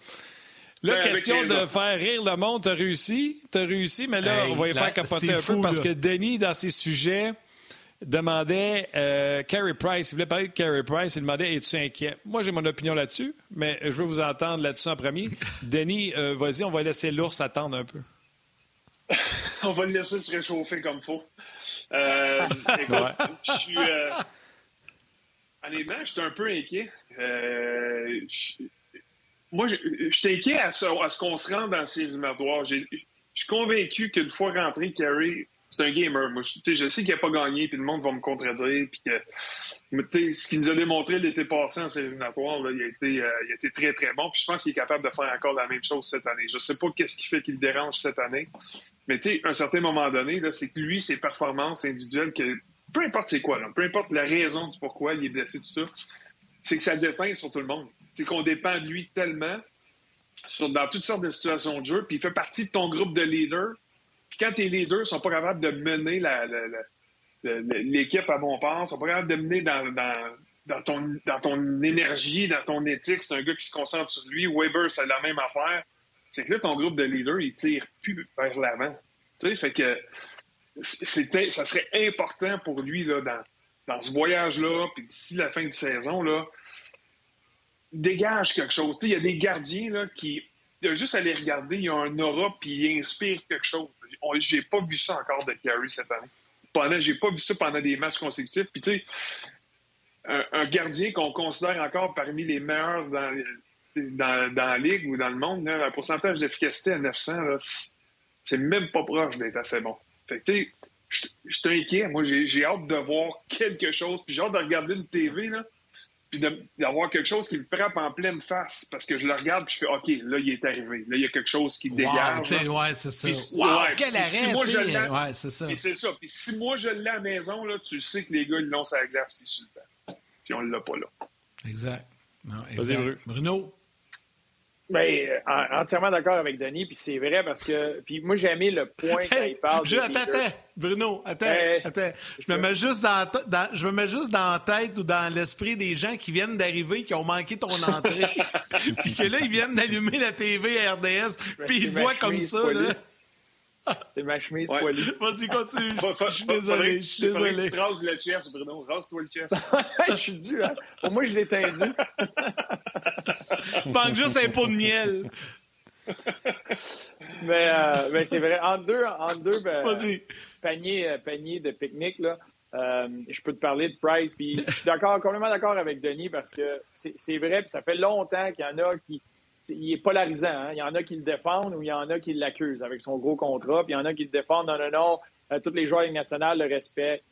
Speaker 1: Là, ben, question de faire rire le monde, t'as réussi, t'as réussi, mais là, on va y faire capoter un peu parce que Denis, dans ses sujets, demandait euh, Carey Price. Il voulait parler de Carey Price. Il demandait Es-tu inquiet? Moi, j'ai mon opinion là-dessus, mais je veux vous entendre là-dessus en premier. <laughs> Denis, euh, vas-y, on va laisser l'ours attendre un peu. <laughs>
Speaker 3: on va le laisser se réchauffer comme il faut. Euh, <laughs> écoute, je suis. Euh, honnêtement, je suis un peu inquiet. Je moi, je, suis inquiet à ce, qu'on se rende dans ces éliminatoires. Je suis convaincu qu'une fois rentré, Kerry, c'est un gamer. Moi, je, je sais qu'il n'a pas gagné, puis le monde va me contredire. Puis que, ce qu'il nous a démontré l'été passé en ces éliminatoires, là, il, a été, euh, il a été très, très bon. Puis je pense qu'il est capable de faire encore la même chose cette année. Je ne sais pas qu'est-ce qui fait qu'il dérange cette année. Mais à un certain moment donné, c'est que lui, ses performances individuelles, que, peu importe c'est quoi, peu importe la raison du pourquoi il est blessé, tout ça, c'est que ça déteint sur tout le monde c'est qu'on dépend de lui tellement dans toutes sortes de situations de jeu, puis il fait partie de ton groupe de leaders. Puis quand tes leaders sont pas capables de mener l'équipe à bon port, sont pas capables de mener dans, ton, dans ton énergie, dans ton éthique, c'est un gars qui se concentre sur lui. Weber, c'est la même affaire. C'est que là, ton groupe de leaders, il tire plus vers l'avant. Tu sais, fait que ça serait important pour lui là, dans, dans ce voyage-là, puis d'ici la fin de saison, là, dégage quelque chose. Il y a des gardiens là, qui, juste à les regarder, ils ont un aura puis ils inspirent quelque chose. J'ai pas vu ça encore de Carey cette année. Pendant, j'ai pas vu ça pendant des matchs consécutifs. Puis tu sais, un, gardien qu'on considère encore parmi les meilleurs dans, dans, la ligue ou dans le monde, un pourcentage d'efficacité à 900, c'est même pas proche d'être assez bon. Fait tu sais, je suis inquiet. Moi, j'ai hâte de voir quelque chose. Puis j'ai hâte de regarder une TV, là puis d'avoir quelque chose qui me frappe en pleine face parce que je le regarde puis je fais OK, là, il est arrivé. Là, il y a quelque chose qui dégage.
Speaker 2: ouais, c'est ça. wow, quel arrêt, si ouais, c'est ça.
Speaker 3: c'est ça. Puis si moi, je l'ai à la maison, là, tu sais que les gars, ils l'ont sur la glace puis sur le Puis on l'a pas là.
Speaker 2: Exact. Non, exact. Bruno?
Speaker 4: Ben, entièrement d'accord avec Denis, puis c'est vrai parce que. Puis moi, j'ai aimé le point quand il parle.
Speaker 2: Je, attends, attends, Bruno, attends, attends. Je me, mets juste dans, je me mets juste dans la tête ou dans l'esprit des gens qui viennent d'arriver, qui ont manqué ton entrée, <laughs> puis que là, ils viennent d'allumer la TV à RDS, puis ils voient comme ça, là.
Speaker 4: C'est ma chemise poilue. <laughs>
Speaker 2: Vas-y, continue. Je suis désolé. Je suis désolé.
Speaker 3: Tu rases le chest, Bruno. Rase-toi le chest. <laughs>
Speaker 4: je suis dû, hein. Pour moi, je l'ai tendu. <laughs>
Speaker 2: Manque juste un pot de miel.
Speaker 4: mais, euh, mais c'est vrai. En deux, en deux ben, panier, euh, panier de pique-nique, là. Euh, je peux te parler de Price. Puis je suis d'accord, complètement d'accord avec Denis parce que c'est vrai, puis ça fait longtemps qu'il y en a qui. Il est polarisant. Hein. Il y en a qui le défendent ou il y en a qui l'accusent avec son gros contrat. Puis il y en a qui le défendent. Non, non, non. Euh, tous les joueurs nationaux le respectent.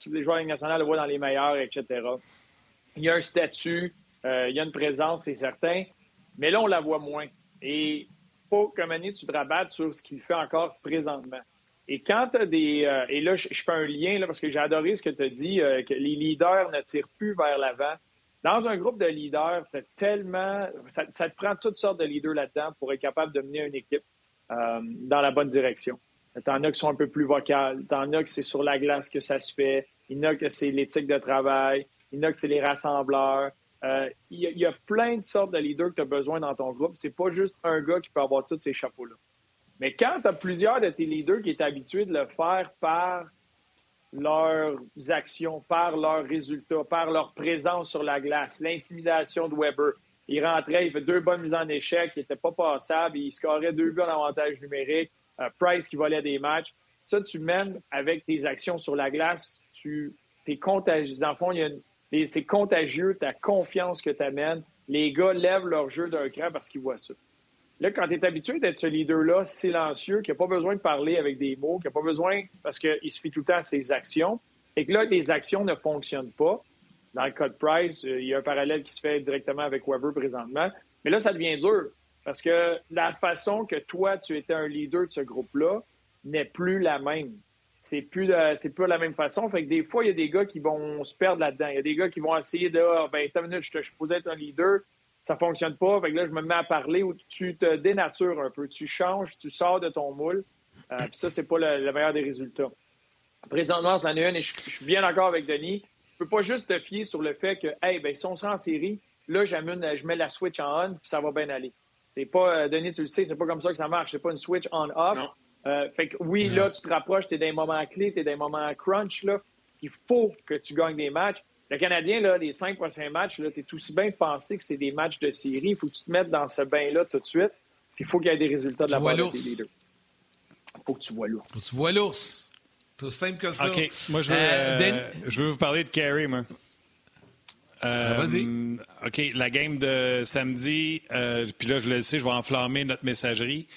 Speaker 4: Tous les joueurs nationaux le voient dans les meilleurs, etc. Il y a un statut. Il y a une présence, c'est certain. Mais là, on la voit moins. Et faut comme année, tu te rabattes sur ce qu'il fait encore présentement. Et quand tu as des. Euh, et là, je, fais un lien là, parce que j'ai adoré ce que tu as dit, euh, que les leaders ne tirent plus vers l'avant. Dans un groupe de leaders, tellement. Ça, te prend toutes sortes de leaders là-dedans pour être capable de mener une équipe euh, dans la bonne direction. T'en as qui sont un peu plus vocales, t'en as que c'est sur la glace que ça se fait, il y en a que c'est l'éthique de travail, il y en a que c'est les rassembleurs. Il, y a, il y, a plein de sortes de leaders que tu as besoin dans ton groupe. C'est pas juste un gars qui peut avoir tous ces chapeaux-là. Mais quand tu as plusieurs de tes leaders qui étaient habitués de le faire par leurs actions, par leurs résultats, par leur présence sur la glace, l'intimidation de Weber. Il rentrait, il fait deux bonnes mises en échec, il n'était pas passable, il scorait deux buts en avantage numérique, euh, Price qui volait des matchs. Ça, tu mènes avec tes actions sur la glace, tu es contagieux. Dans le fond, c'est contagieux, ta confiance que tu amènes. Les gars lèvent leur jeu d'un cran parce qu'ils voient ça. Là, quand tu es habitué d'être ce leader-là, silencieux, qui n'a pas besoin de parler avec des mots, qui n'a pas besoin, parce qu'il se fait tout le temps à ses actions, et que là, les actions ne fonctionnent pas. Dans le cas de Price, euh, il y a un parallèle qui se fait directement avec Weber présentement. Mais là, ça devient dur, parce que la façon que toi, tu étais un leader de ce groupe-là n'est plus la même. C'est plus, c'est plus la même façon. Fait que des fois, il y a des gars qui vont se perdre là-dedans. Il y a des gars qui vont essayer de, ah, ben, minute, je te je être un leader ça fonctionne pas. Fait que là, je me mets à parler où tu te dénatures un peu. Tu changes, tu sors de ton moule. Euh, puis ça, c'est pas le, meilleur des résultats. Présentement, c'en est une et je, suis bien d'accord avec Denis. Tu peux pas juste te fier sur le fait que, hey, ben, si on sera en série, là, je mets la switch en on puis ça va bien aller. C'est pas, euh, Denis, tu le sais, c'est pas comme ça que ça marche. C'est pas une switch on-off. Euh, fait que oui, là, tu te rapproches, tu es dans des moments clés, tu es dans des moments crunch, là. Il faut que tu gagnes des matchs. Le Canadien, là, les cinq prochains matchs, tu es aussi bien pensé que c'est des matchs de série. Il faut que tu te mettes dans ce bain-là tout de suite. Puis il faut qu'il y ait des résultats de la part de tes leaders. Il faut que tu vois l'ours.
Speaker 2: Faut que tu vois l'ours. Tout simple que ça.
Speaker 1: OK. Moi, je veux, euh, euh, je veux vous parler de Carey, moi.
Speaker 2: Euh, ah, Vas-y.
Speaker 1: OK, la game de samedi, puis là, je le sais, je vais enflammer notre messagerie.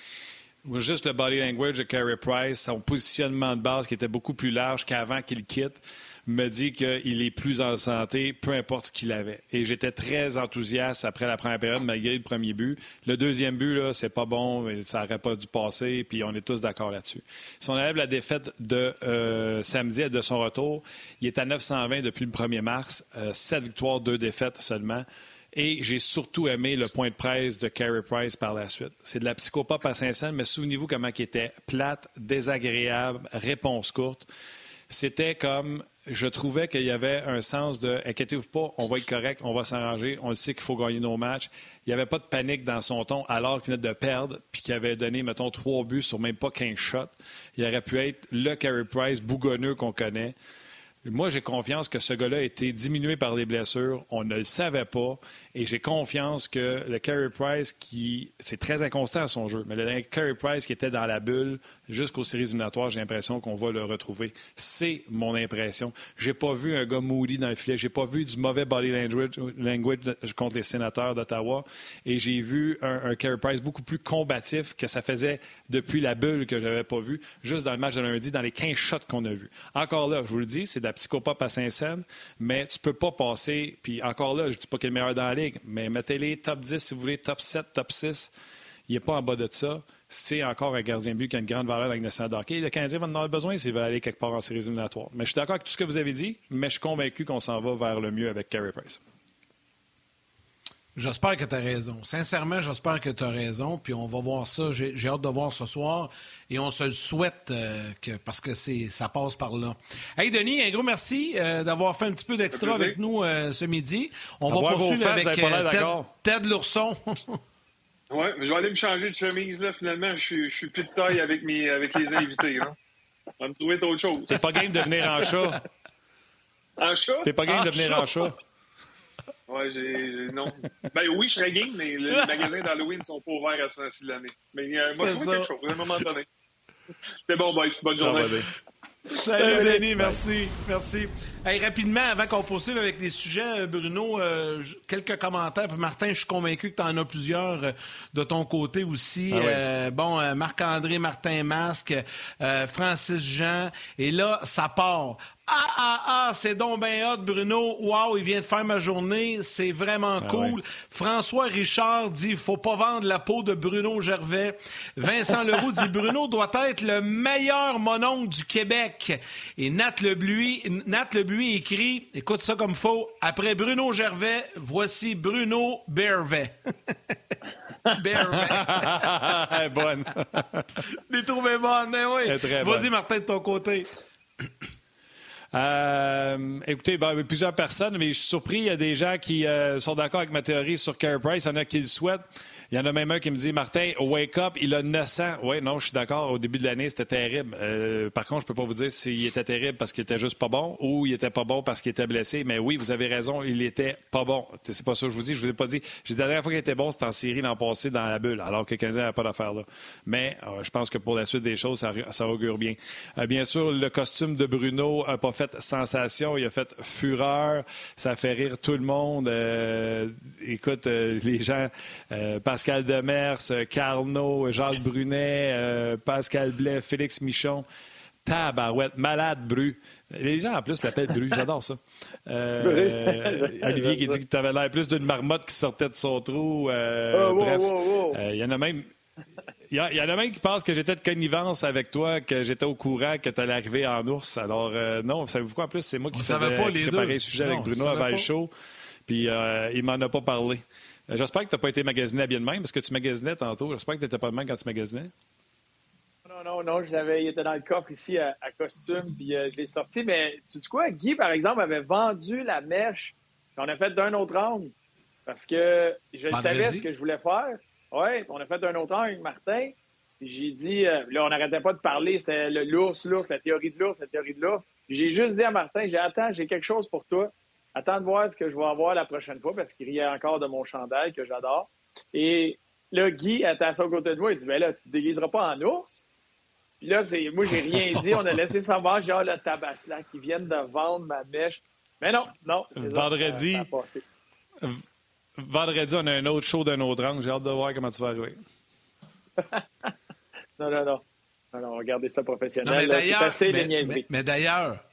Speaker 1: Juste le body language de Carey Price, son positionnement de base qui était beaucoup plus large qu'avant qu'il quitte me dit qu'il est plus en santé, peu importe ce qu'il avait. Et j'étais très enthousiaste après la première période, malgré le premier but. Le deuxième but, là, c'est pas bon, ça n'aurait pas dû passer, puis on est tous d'accord là-dessus. Si on enlève la défaite de euh, samedi de son retour, il est à 920 depuis le 1er mars, euh, 7 victoires, 2 défaites seulement. Et j'ai surtout aimé le point de presse de Carey Price par la suite. C'est de la psychopop à Saint-Saëns, mais souvenez-vous comment il était plate, désagréable, réponse courte. C'était comme je trouvais qu'il y avait un sens de inquiétez-vous pas, on va être correct, on va s'arranger, on le sait qu'il faut gagner nos matchs. Il n'y avait pas de panique dans son ton alors qu'il venait de perdre puis qu'il avait donné, mettons, trois buts sur même pas 15 shots. Il aurait pu être le Carey Price bougonneux qu'on connaît. Moi, j'ai confiance que ce gars-là a été diminué par des blessures. On ne le savait pas. Et j'ai confiance que le Carey Price, qui. C'est très inconstant à son jeu, mais le Carey Price qui était dans la bulle jusqu'aux séries éliminatoires, j'ai l'impression qu'on va le retrouver. C'est mon impression. J'ai pas vu un gars moody dans le filet. J'ai pas vu du mauvais body language, contre les sénateurs d'Ottawa. Et j'ai vu un, un Carey Price beaucoup plus combatif que ça faisait depuis la bulle que j'avais pas vu, juste dans le match de lundi, dans les 15 shots qu'on a vus. Encore là, je vous le dis, c'est de la psychopop à Saint-Saëns, mais tu peux pas passer, puis encore là, je dis pas qu'il est le meilleur dans la ligue, mais mettez-les top 10 si vous voulez, top 7, top 6. Il n'est pas en bas de ça. C'est encore un gardien but qui a une grande valeur dans le national hockey. Le Canadien va en avoir besoin s'il veut aller quelque part en séries éliminatoires. Mais je suis d'accord avec tout ce que vous avez dit, mais je suis convaincu qu'on s'en va vers le mieux avec Carey Price.
Speaker 2: J'espère que tu as raison. Sincèrement, j'espère que tu as raison. Puis on va voir ça. J'ai hâte de voir ce soir. Et on se le souhaite euh, que, parce que ça passe par là. Hey, Denis, un gros merci euh, d'avoir fait un petit peu d'extra avec nous euh, ce midi. On va poursuivre avec Ted, Ted Lourson. <laughs>
Speaker 3: oui, mais je vais aller me changer de chemise. Là. Finalement, je suis, suis plus de taille avec, mes, avec les invités. Hein. On va me trouver autre chose.
Speaker 1: T'es pas game de venir en chat.
Speaker 3: En chat?
Speaker 1: T'es pas game de venir en chat.
Speaker 3: Ouais, j'ai. Non. Ben oui, je serais game, mais les <laughs> magasins d'Halloween ne sont pas ouverts à ce de l'année. Mais euh, moi, je quelque chose, à un moment donné. C'était bon, boys. Bonne journée.
Speaker 2: Salut, Denis, merci. Merci. rapidement, avant qu'on poursuive avec les sujets, euh, Bruno, euh, quelques commentaires. Martin, je suis convaincu que tu en as plusieurs euh, de ton côté aussi. Ah bon, Marc-André, Martin Masque, Francis Jean. Et là, ça part. Ah, ah, ah, c'est donc bien hot, Bruno. Wow, il vient de faire ma journée. C'est vraiment ah cool. François Richard dit faut pas vendre la peau de Bruno Gervais. Vincent <laughs> Leroux dit Bruno doit être le meilleur mononcle du Québec. Et Nat Lebuy, Nat écrit écoute ça comme faux après Bruno Gervais, voici Bruno Bervet. <laughs>
Speaker 1: Bervet. <laughs> bonne.
Speaker 2: Les trouvé bonne, mais oui. Vas-y, Martin, de ton côté.
Speaker 1: Euh, écoutez, ben, plusieurs personnes, mais je suis surpris. Il y a des gens qui euh, sont d'accord avec ma théorie sur Carey Price. Il y en a qui le souhaitent. Il y en a même un qui me dit Martin, wake up, il a 900. Oui, non, je suis d'accord. Au début de l'année, c'était terrible. Euh, par contre, je peux pas vous dire s'il était terrible parce qu'il était juste pas bon ou il était pas bon parce qu'il était blessé. Mais oui, vous avez raison, il était pas bon. C'est pas ça que je vous dis. Je vous ai pas dit. J'ai la dernière fois qu'il était bon, c'était en série l'an passé dans la bulle, alors que 15 n'avait pas d'affaire là. Mais euh, je pense que pour la suite des choses, ça, augure bien. Euh, bien sûr, le costume de Bruno n'a pas fait sensation. Il a fait fureur. Ça fait rire tout le monde. écoute, les gens, parce Pascal Demers, euh, Carnot, Jacques Brunet, euh, Pascal Blais, Félix Michon. Tabarouette, malade Bru. Les gens en plus l'appellent Bru, j'adore ça. Euh, <laughs> Olivier qui dit que tu avais l'air plus d'une marmotte qui sortait de son trou. Oh, bref, il y en a même. Il y, en a même qui pensent que j'étais de connivence avec toi, que j'étais au courant que tu allais arriver en ours. Alors, non, savez-vous quoi? En plus, c'est moi qui, faisais, pas les préparais le sujet avec Bruno avant le show. Puis, il m'en a pas parlé. Euh, j'espère que tu n'as pas été magasiné à bien de même, parce que tu magasinais tantôt. J'espère que tu n'étais pas de même quand tu magasinais.
Speaker 4: Non, non, non, je l'avais, il était dans le coffre ici à, costume, puis euh, je l'ai sorti. Mais tu sais quoi, Guy, par exemple, avait vendu la mèche qu'on a fait d'un autre angle. Parce que je savais ce que je voulais faire. Oui, on a fait d'un autre angle avec Martin. J'ai dit, euh, là, on n'arrêtait pas de parler, c'était l'ours, l'ours, la théorie de l'ours, la théorie de l'ours. J'ai juste dit à Martin, j'ai attends, j'ai quelque chose pour toi. Attends de voir ce que je vais avoir la prochaine fois parce qu'il riait encore de mon chandail que j'adore. Et là, Guy était à son côté de moi. Il dit Ben là, tu te déguiseras pas en ours. Puis là, c'est, moi, j'ai rien dit. On a laissé savoir, genre, le tabasla qui viennent de vendre ma mèche. Mais non, non.
Speaker 1: Vendredi. vendredi, on a un autre show d'un autre angle. J'ai hâte de voir comment tu vas arriver. <laughs>
Speaker 4: non, non, non. Non, regardez ça professionnel. mais d'ailleurs,
Speaker 2: mais d'ailleurs,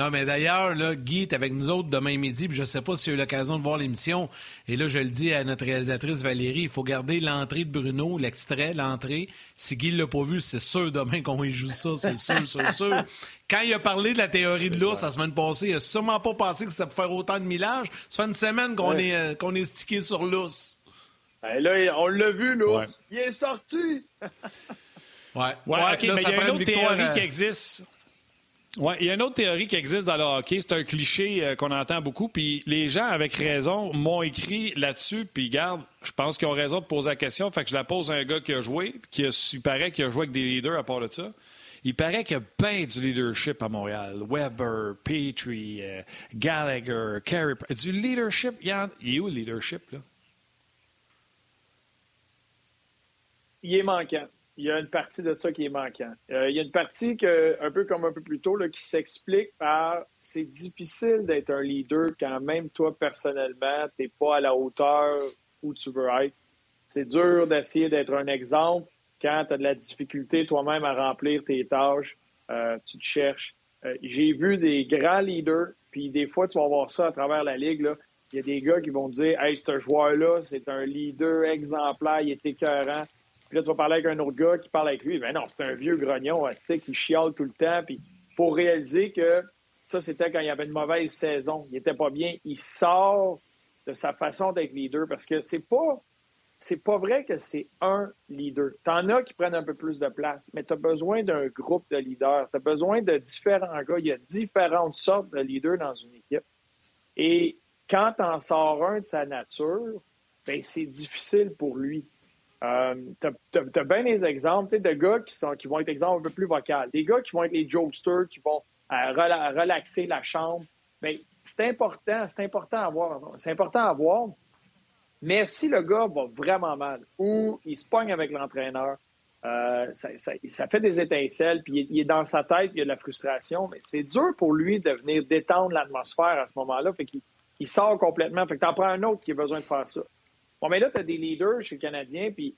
Speaker 2: non, mais d'ailleurs, là, Guy est avec nous autres demain midi, puis je ne sais pas s'il a eu l'occasion de voir l'émission. Et là, je le dis à notre réalisatrice Valérie, il faut garder l'entrée de Bruno, l'extrait, l'entrée. Si Guy ne l'a pas vu, c'est sûr demain qu'on y joue ça, c'est sûr, sûr, <laughs> sûr. Quand il a parlé de la théorie de l'ours la semaine passée, il n'a sûrement pas pensé que ça peut faire autant de millage. Ça fait une semaine qu'on est, euh, qu'on est stické sur l'ours.
Speaker 4: Ben là, on l'a vu, l'ours. Il est sorti. <laughs>
Speaker 1: ouais. ouais, OK, mais il y a une autre théorie qui existe. Oui, il y a une autre théorie qui existe dans le hockey. C'est un cliché euh, qu'on entend beaucoup. Puis les gens, avec raison, m'ont écrit là-dessus. Puis garde, je pense qu'ils ont raison de poser la question. Fait que je la pose à un gars qui a joué. Qui il paraît qu'il a joué avec des leaders à part de ça. Il paraît qu'il y a bien du leadership à Montréal. Weber, Petrie, euh, Gallagher, Carey. Du leadership. Il, y a, il est où le leadership, là?
Speaker 4: Il est manquant il y a une partie de ça qui est manquant. Euh, il y a une partie, que, un peu comme un peu plus tôt, là, qui s'explique par c'est difficile d'être un leader quand même toi, personnellement, tu n'es pas à la hauteur où tu veux être. C'est dur d'essayer d'être un exemple quand tu as de la difficulté toi-même à remplir tes tâches. Euh, tu te cherches. Euh, j'ai vu des grands leaders, puis des fois, tu vas voir ça à travers la ligue. Il y a des gars qui vont dire Hey, ce joueur-là, c'est un leader exemplaire, il est écœurant. Puis là, tu vas parler avec un autre gars qui parle avec lui. Ben non, c'est un vieux grognon qui chiale tout le temps. Puis pour réaliser que ça, c'était quand il y avait une mauvaise saison. Il était pas bien. Il sort de sa façon d'être leader parce que c'est pas c'est pas vrai que c'est un leader. T'en as qui prennent un peu plus de place, mais tu as besoin d'un groupe de leaders. Tu as besoin de différents gars. Il y a différentes sortes de leaders dans une équipe. Et quand tu en sors un de sa nature, ben c'est difficile pour lui. Euh, tu as, bien des exemples de gars qui, sont, qui vont être exemples un peu plus vocaux. Des gars qui vont être les jokesters, qui vont euh, relaxer la chambre. Mais c'est important, c'est important à voir. C'est important à voir. Mais si le gars va vraiment mal ou il se pogne avec l'entraîneur, Euh, ça, fait des étincelles, puis il, est dans sa tête, il y a de la frustration, mais c'est dur pour lui de venir détendre l'atmosphère à ce moment-là. Fait qu'il il sort complètement. Fait que t'en prends un autre qui a besoin de faire ça. Bon, mais là, tu as des leaders chez le Canadien, puis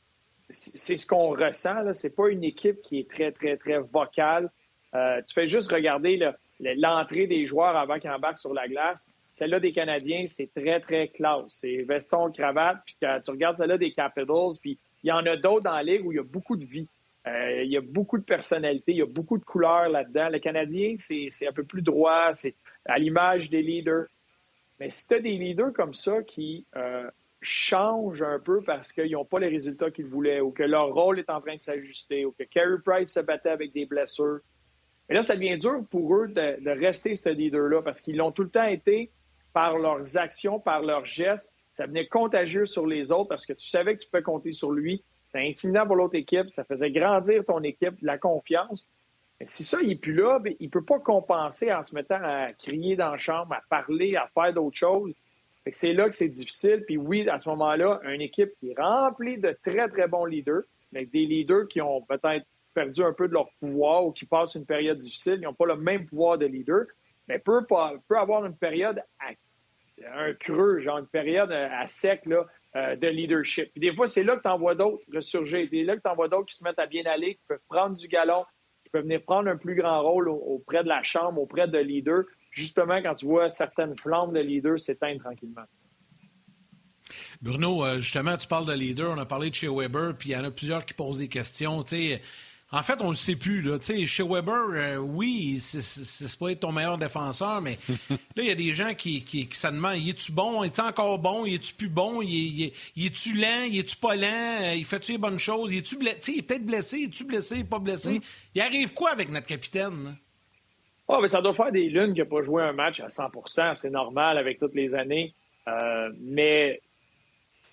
Speaker 4: c'est ce qu'on ressent. Là. C'est pas une équipe qui est très, très, très vocale. Euh, tu fais juste regarder l'entrée des joueurs avant qu'ils embarquent sur la glace. Celle-là des Canadiens, c'est très, très classe. C'est veston, cravate. Puis tu regardes celle-là des Capitals, puis il y en a d'autres dans la ligue où il y a beaucoup de vie. Euh, il y a beaucoup de personnalité, il y a beaucoup de couleurs là-dedans. Le Canadien, c'est un peu plus droit, c'est à l'image des leaders. Mais si tu des leaders comme ça qui euh, changent un peu parce qu'ils n'ont pas les résultats qu'ils voulaient ou que leur rôle est en train de s'ajuster ou que Carey Price se battait avec des blessures, mais là, ça devient dur pour eux de, rester ce leader-là parce qu'ils l'ont tout le temps été par leurs actions, par leurs gestes ça venait contagieux sur les autres parce que tu savais que tu pouvais compter sur lui. C'était intimidant pour l'autre équipe. Ça faisait grandir ton équipe, la confiance. Mais si ça, il n'est plus là, bien, il ne peut pas compenser en se mettant à crier dans la chambre, à parler, à faire d'autres choses. C'est là que c'est difficile. Puis oui, à ce moment-là, une équipe qui est remplie de très, très bons leaders, mais des leaders qui ont peut-être perdu un peu de leur pouvoir ou qui passent une période difficile, ils n'ont pas le même pouvoir de leader, mais peut, peut avoir une période à un creux, genre une période euh, à sec là, euh, de leadership. Puis des fois, c'est là que tu en vois d'autres ressurgir. C'est là que tu en vois d'autres qui se mettent à bien aller, qui peuvent prendre du galon, qui peuvent venir prendre un plus grand rôle auprès de la chambre, auprès de leaders, justement quand tu vois certaines flammes de leaders s'éteindre tranquillement.
Speaker 2: Bruno, euh, justement, tu parles de leader. On a parlé de chez Weber, puis il y en a plusieurs qui posent des questions. Tu sais, en fait, on ne le sait plus. Là. Chez Weber, euh, oui, c'est pas être ton meilleur défenseur, mais <laughs> là, il y a des gens qui, qui, qui se demandent est-tu bon? Est-tu encore bon? Il est-tu plus bon? Il est-tu lent? Il est-tu pas lent? Il fait-tu les bonnes choses? Il est-tu blessé Il est peut-être blessé Il est-tu blessé Pas blessé? Mm. Il arrive quoi avec notre capitaine
Speaker 4: oh, mais ça doit faire des lunes qu'il n'a pas joué un match à 100% C'est normal avec toutes les années. Euh, mais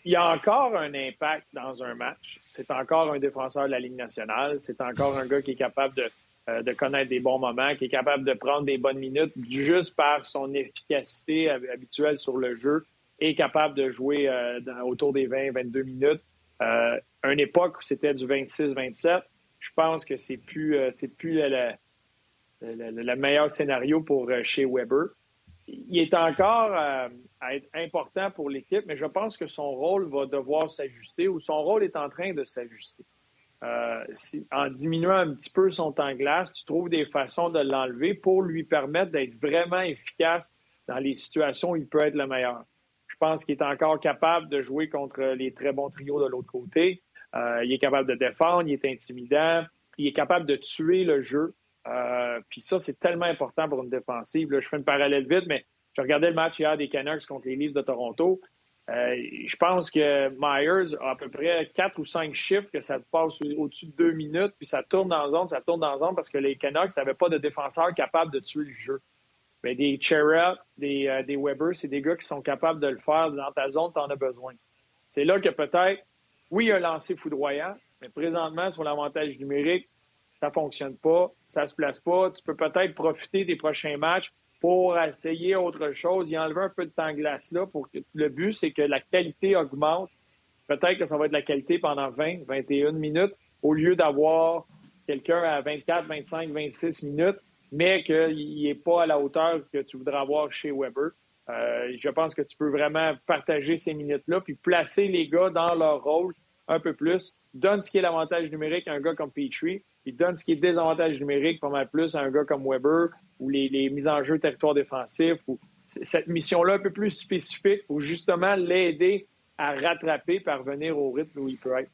Speaker 4: il y a encore un impact dans un match. C'est encore un défenseur de la Ligue nationale. C'est encore un gars qui est capable de, euh, de, connaître des bons moments, qui est capable de prendre des bonnes minutes juste par son efficacité habituelle sur le jeu et capable de jouer euh, autour des 20-22 minutes. Une époque où c'était du 26-27, je pense que c'est plus, c'est plus le, le, meilleur scénario pour chez Weber. Il est encore à être important pour l'équipe, mais je pense que son rôle va devoir s'ajuster ou son rôle est en train de s'ajuster. Euh, en diminuant un petit peu son temps glace, tu trouves des façons de l'enlever pour lui permettre d'être vraiment efficace dans les situations où il peut être le meilleur. Je pense qu'il est encore capable de jouer contre les très bons trios de l'autre côté. Euh, il est capable de défendre, il est intimidant, il est capable de tuer le jeu. Euh, puis ça, c'est tellement important pour une défensive. Je fais une parallèle vite, mais je regardais le match hier des Canucks contre les Leafs de Toronto. Euh, je pense que Myers a à peu près quatre ou cinq chiffres que ça passe au-dessus de deux minutes, puis ça tourne dans zone, ça tourne dans zone parce que les Canucks n'avaient pas de défenseurs capables de tuer le jeu. Mais des Chera, des, euh, Weber, c'est des gars qui sont capables de le faire dans ta zone, tu en as besoin. C'est là que peut-être, oui, il y a un lancer foudroyant, mais présentement, sur l'avantage numérique, ça fonctionne pas, ça se place pas. Tu peux peut-être profiter des prochains matchs pour essayer autre chose, y enlever un peu de temps glace là pour que le but, c'est que la qualité augmente. Peut-être que ça va être la qualité pendant 20, 21 minutes au lieu d'avoir quelqu'un à 24, 25, 26 minutes, mais qu'il n'est pas à la hauteur que tu voudrais avoir chez Weber. Euh, je pense que tu peux vraiment partager ces minutes-là, puis placer les gars dans leur rôle un peu plus. Donne ce qui est l'avantage numérique à un gars comme Petrie, puis donne ce qui est désavantage numérique pas mal plus à un gars comme Weber ou les, mises en jeu territoire défensif, ou cette mission-là un peu plus spécifique pour justement l'aider à rattraper, parvenir au rythme où il peut être.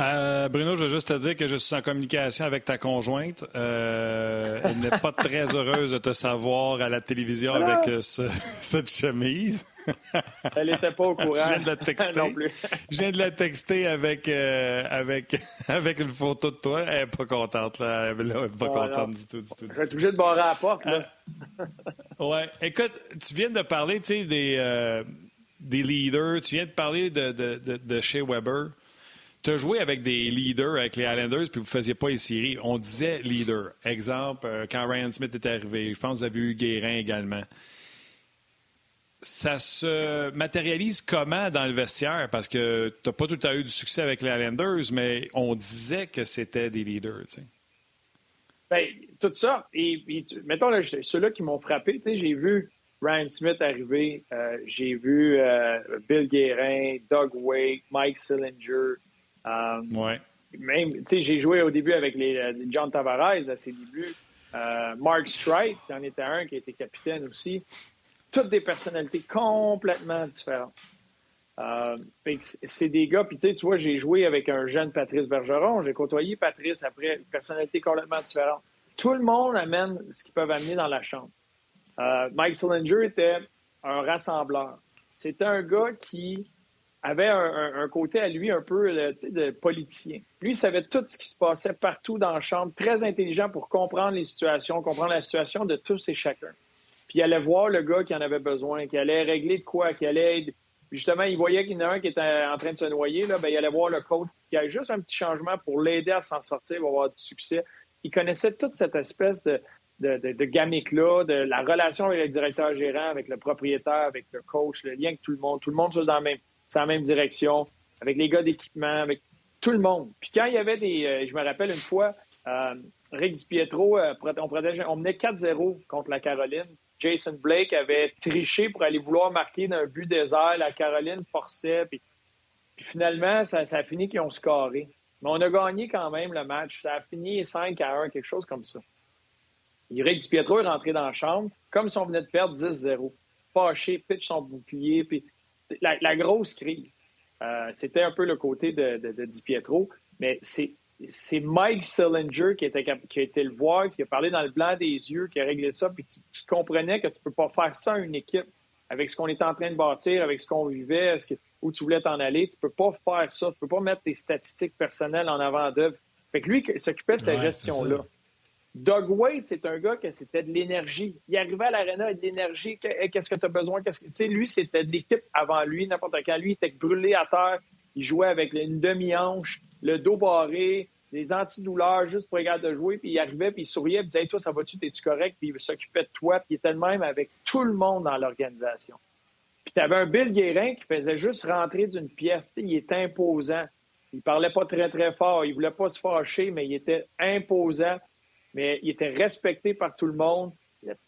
Speaker 1: Euh, Bruno, je veux juste te dire que je suis en communication avec ta conjointe. Euh, elle n'est pas très heureuse de te savoir à la télévision avec euh, <laughs> cette chemise. <laughs>
Speaker 4: elle n'était pas au courant.
Speaker 1: Je viens de la <laughs> texter. <laughs> je viens de la texter avec, avec, avec une photo de toi. Elle n'est pas contente. Là. Elle n'est pas contente du tout. Du tout,
Speaker 4: je vais être obligé de barrer la porte. Là.
Speaker 1: ouais. Écoute, tu viens de parler des, des leaders. Tu viens de parler de, de, de, de chez Weber tu as joué avec des leaders, avec les Islanders, puis vous ne faisiez pas les séries. On disait leader. Exemple, euh, quand Ryan Smith est arrivé, je pense que vous avez eu Guérin également. Ça se matérialise comment dans le vestiaire? Parce que tu n'as pas tout à eu du succès avec les Islanders, mais on disait que c'était des leaders. Tu
Speaker 4: Bien, tout ça. Et, mettons, ceux-là qui m'ont frappé, j'ai vu Ryan Smith arriver, euh, j'ai vu euh, Bill Guérin, Doug Wake, Mike Sillinger.
Speaker 1: Euh, ouais.
Speaker 4: Même, j'ai joué au début avec les, John Tavares à ses débuts. Mark Streit, en était un qui était capitaine aussi toutes des personnalités complètement différentes. Euh, c'est des gars, puis tu vois, j'ai joué avec un jeune Patrice Bergeron, j'ai côtoyé Patrice après, une personnalité complètement différente. Tout le monde amène ce qu'ils peuvent amener dans la chambre. Euh, Mike Sillinger était un rassembleur. C'était un gars qui avait un, côté à lui un peu de politicien. Lui, il savait tout ce qui se passait partout dans la chambre, très intelligent pour comprendre les situations, comprendre la situation de tous et chacun puis il allait voir le gars qui en avait besoin, qui allait régler de quoi, qui allait. justement, il voyait qu'il y en a un qui était en train de se noyer, là, ben, il allait voir le coach, qui a juste un petit changement pour l'aider à s'en sortir, va avoir du succès. Il connaissait toute cette espèce de, gamique-là, de la relation avec le directeur gérant, avec le propriétaire, avec le coach, le lien avec tout le monde. Tout le monde soit dans la même, direction, avec les gars d'équipement, avec tout le monde. Puis quand il y avait des. Euh, je me rappelle une fois, euh, Rick Pietro, euh, on, on menait 4-0 contre la Caroline. Jason Blake avait triché pour aller vouloir marquer d'un but désert. La Caroline forçait. Puis, finalement, ça, a fini qu'ils ont scoré. Mais on a gagné quand même le match. Ça a fini 5 à 1, quelque chose comme ça. Eric Pietro est rentré dans la chambre comme si on venait de perdre 10-0. Fâché, pitch son bouclier. Puis la, grosse crise. Euh, c'était un peu le côté de, de, de Di Pietro. Mais c'est c'est Mike Sillinger qui, était, qui a été le voir, qui a parlé dans le blanc des yeux, qui a réglé ça, puis qui, comprenait que tu ne peux pas faire ça à une équipe avec ce qu'on était en train de bâtir, avec ce qu'on vivait, où tu voulais t'en aller. Tu ne peux pas faire ça. Tu ne peux pas mettre tes statistiques personnelles en avant d'œuvre. Fait que lui, il s'occupait de cette gestion-là. Doug Wade, c'est un gars qui c'était de l'énergie. Il arrivait à l'aréna avec de l'énergie. Qu'est-ce que tu as besoin? Que... Lui, c'était de l'équipe avant lui, n'importe quand. Lui, il était brûlé à terre. Il jouait avec une demi-hanche le dos barré, les antidouleurs juste pour regarder de jouer, puis il arrivait, puis il souriait, puis il disait Toi, ça va-tu, t'es-tu correct? Puis il s'occupait de toi, puis il était le même avec tout le monde dans l'organisation. Puis tu avais un Bill Guérin qui faisait juste rentrer d'une pièce. il était imposant. Il parlait pas très, très fort. Il voulait pas se fâcher, mais il était imposant. Mais il était respecté par tout le monde,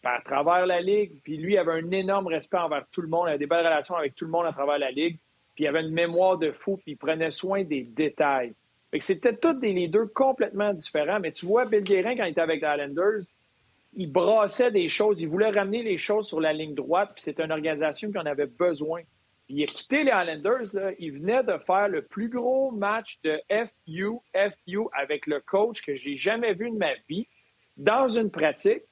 Speaker 4: à travers la Ligue. Puis lui, il avait un énorme respect envers tout le monde. Il avait des belles relations avec tout le monde à travers la Ligue. Puis il avait une mémoire de fou, puis il prenait soin des détails. C'était tous des leaders complètement différents. Mais tu vois, Bill Guérin, quand il était avec les Islanders, il brassait des choses. Il voulait ramener les choses sur la ligne droite. Puis c'était une organisation qui en avait besoin. Il a quitté les Islanders. Il venait de faire le plus gros match de FU, FU avec le coach que j'ai jamais vu de ma vie dans une pratique.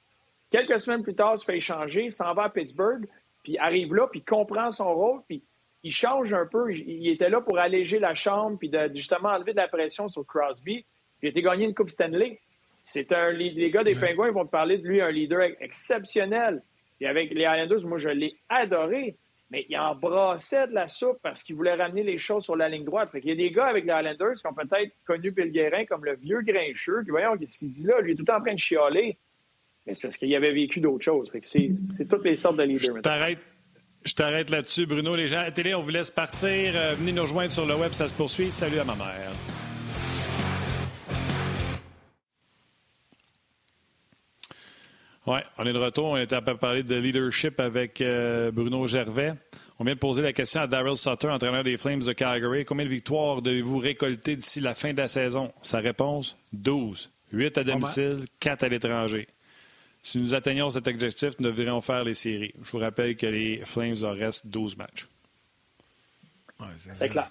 Speaker 4: Quelques semaines plus tard, il se fait échanger, s'en va à Pittsburgh, puis arrive là, puis comprend son rôle, puis il change un peu. Il, était là pour alléger la chambre puis de, justement enlever de la pression sur Crosby. Il a été gagné une Coupe Stanley. C'est un les gars des Pingouins vont te parler de lui un leader exceptionnel. Et avec les Islanders, moi je l'ai adoré, mais il embrassait de la soupe parce qu'il voulait ramener les choses sur la ligne droite. il y a des gars avec les Islanders qui ont peut-être connu Bill Guérin comme le vieux grincheux, voyons ce qu'il dit là, lui est tout le temps en train de chialer. Mais c'est parce qu'il avait vécu d'autres choses. c'est toutes les sortes de leaders.
Speaker 1: Je t'arrête là-dessus, Bruno. Les gens à la télé, on vous laisse partir. Euh, venez nous rejoindre sur le web, ça se poursuit. Salut à ma mère. Oui, on est de retour. On était à parler de leadership avec euh, Bruno Gervais. On vient de poser la question à Daryl Sutter, entraîneur des Flames de Calgary. Combien de victoires devez-vous récolter d'ici la fin de la saison? Sa réponse, 12. 8 à domicile, 4 à l'étranger. Si nous atteignons cet objectif, nous devrions faire les séries. Je vous rappelle que les Flames en restent 12 matchs.
Speaker 4: c'est clair.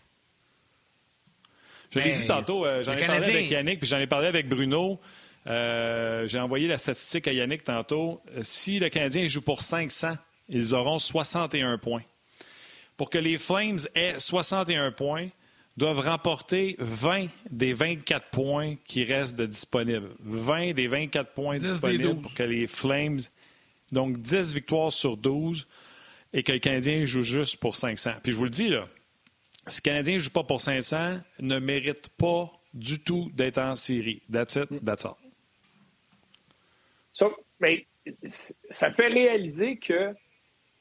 Speaker 1: Je l'ai dit tantôt, euh, j'en ai parlé avec Yannick, puis j'en ai parlé avec Bruno. Euh, j'ai envoyé la statistique à Yannick tantôt. Euh, si le Canadien joue pour 500, ils auront 61 points. Pour que les Flames aient 61 points, doivent remporter 20 des 24 points qui restent de disponibles. 20 des 24 points disponibles pour que les Flames, donc 10 victoires sur 12, et que le Canadien joue juste pour 500. Puis je vous le dis, là, si le Canadien ne joue pas pour 500, ne mérite pas du tout d'être en série. That's it, that's all.
Speaker 4: mais ça fait réaliser que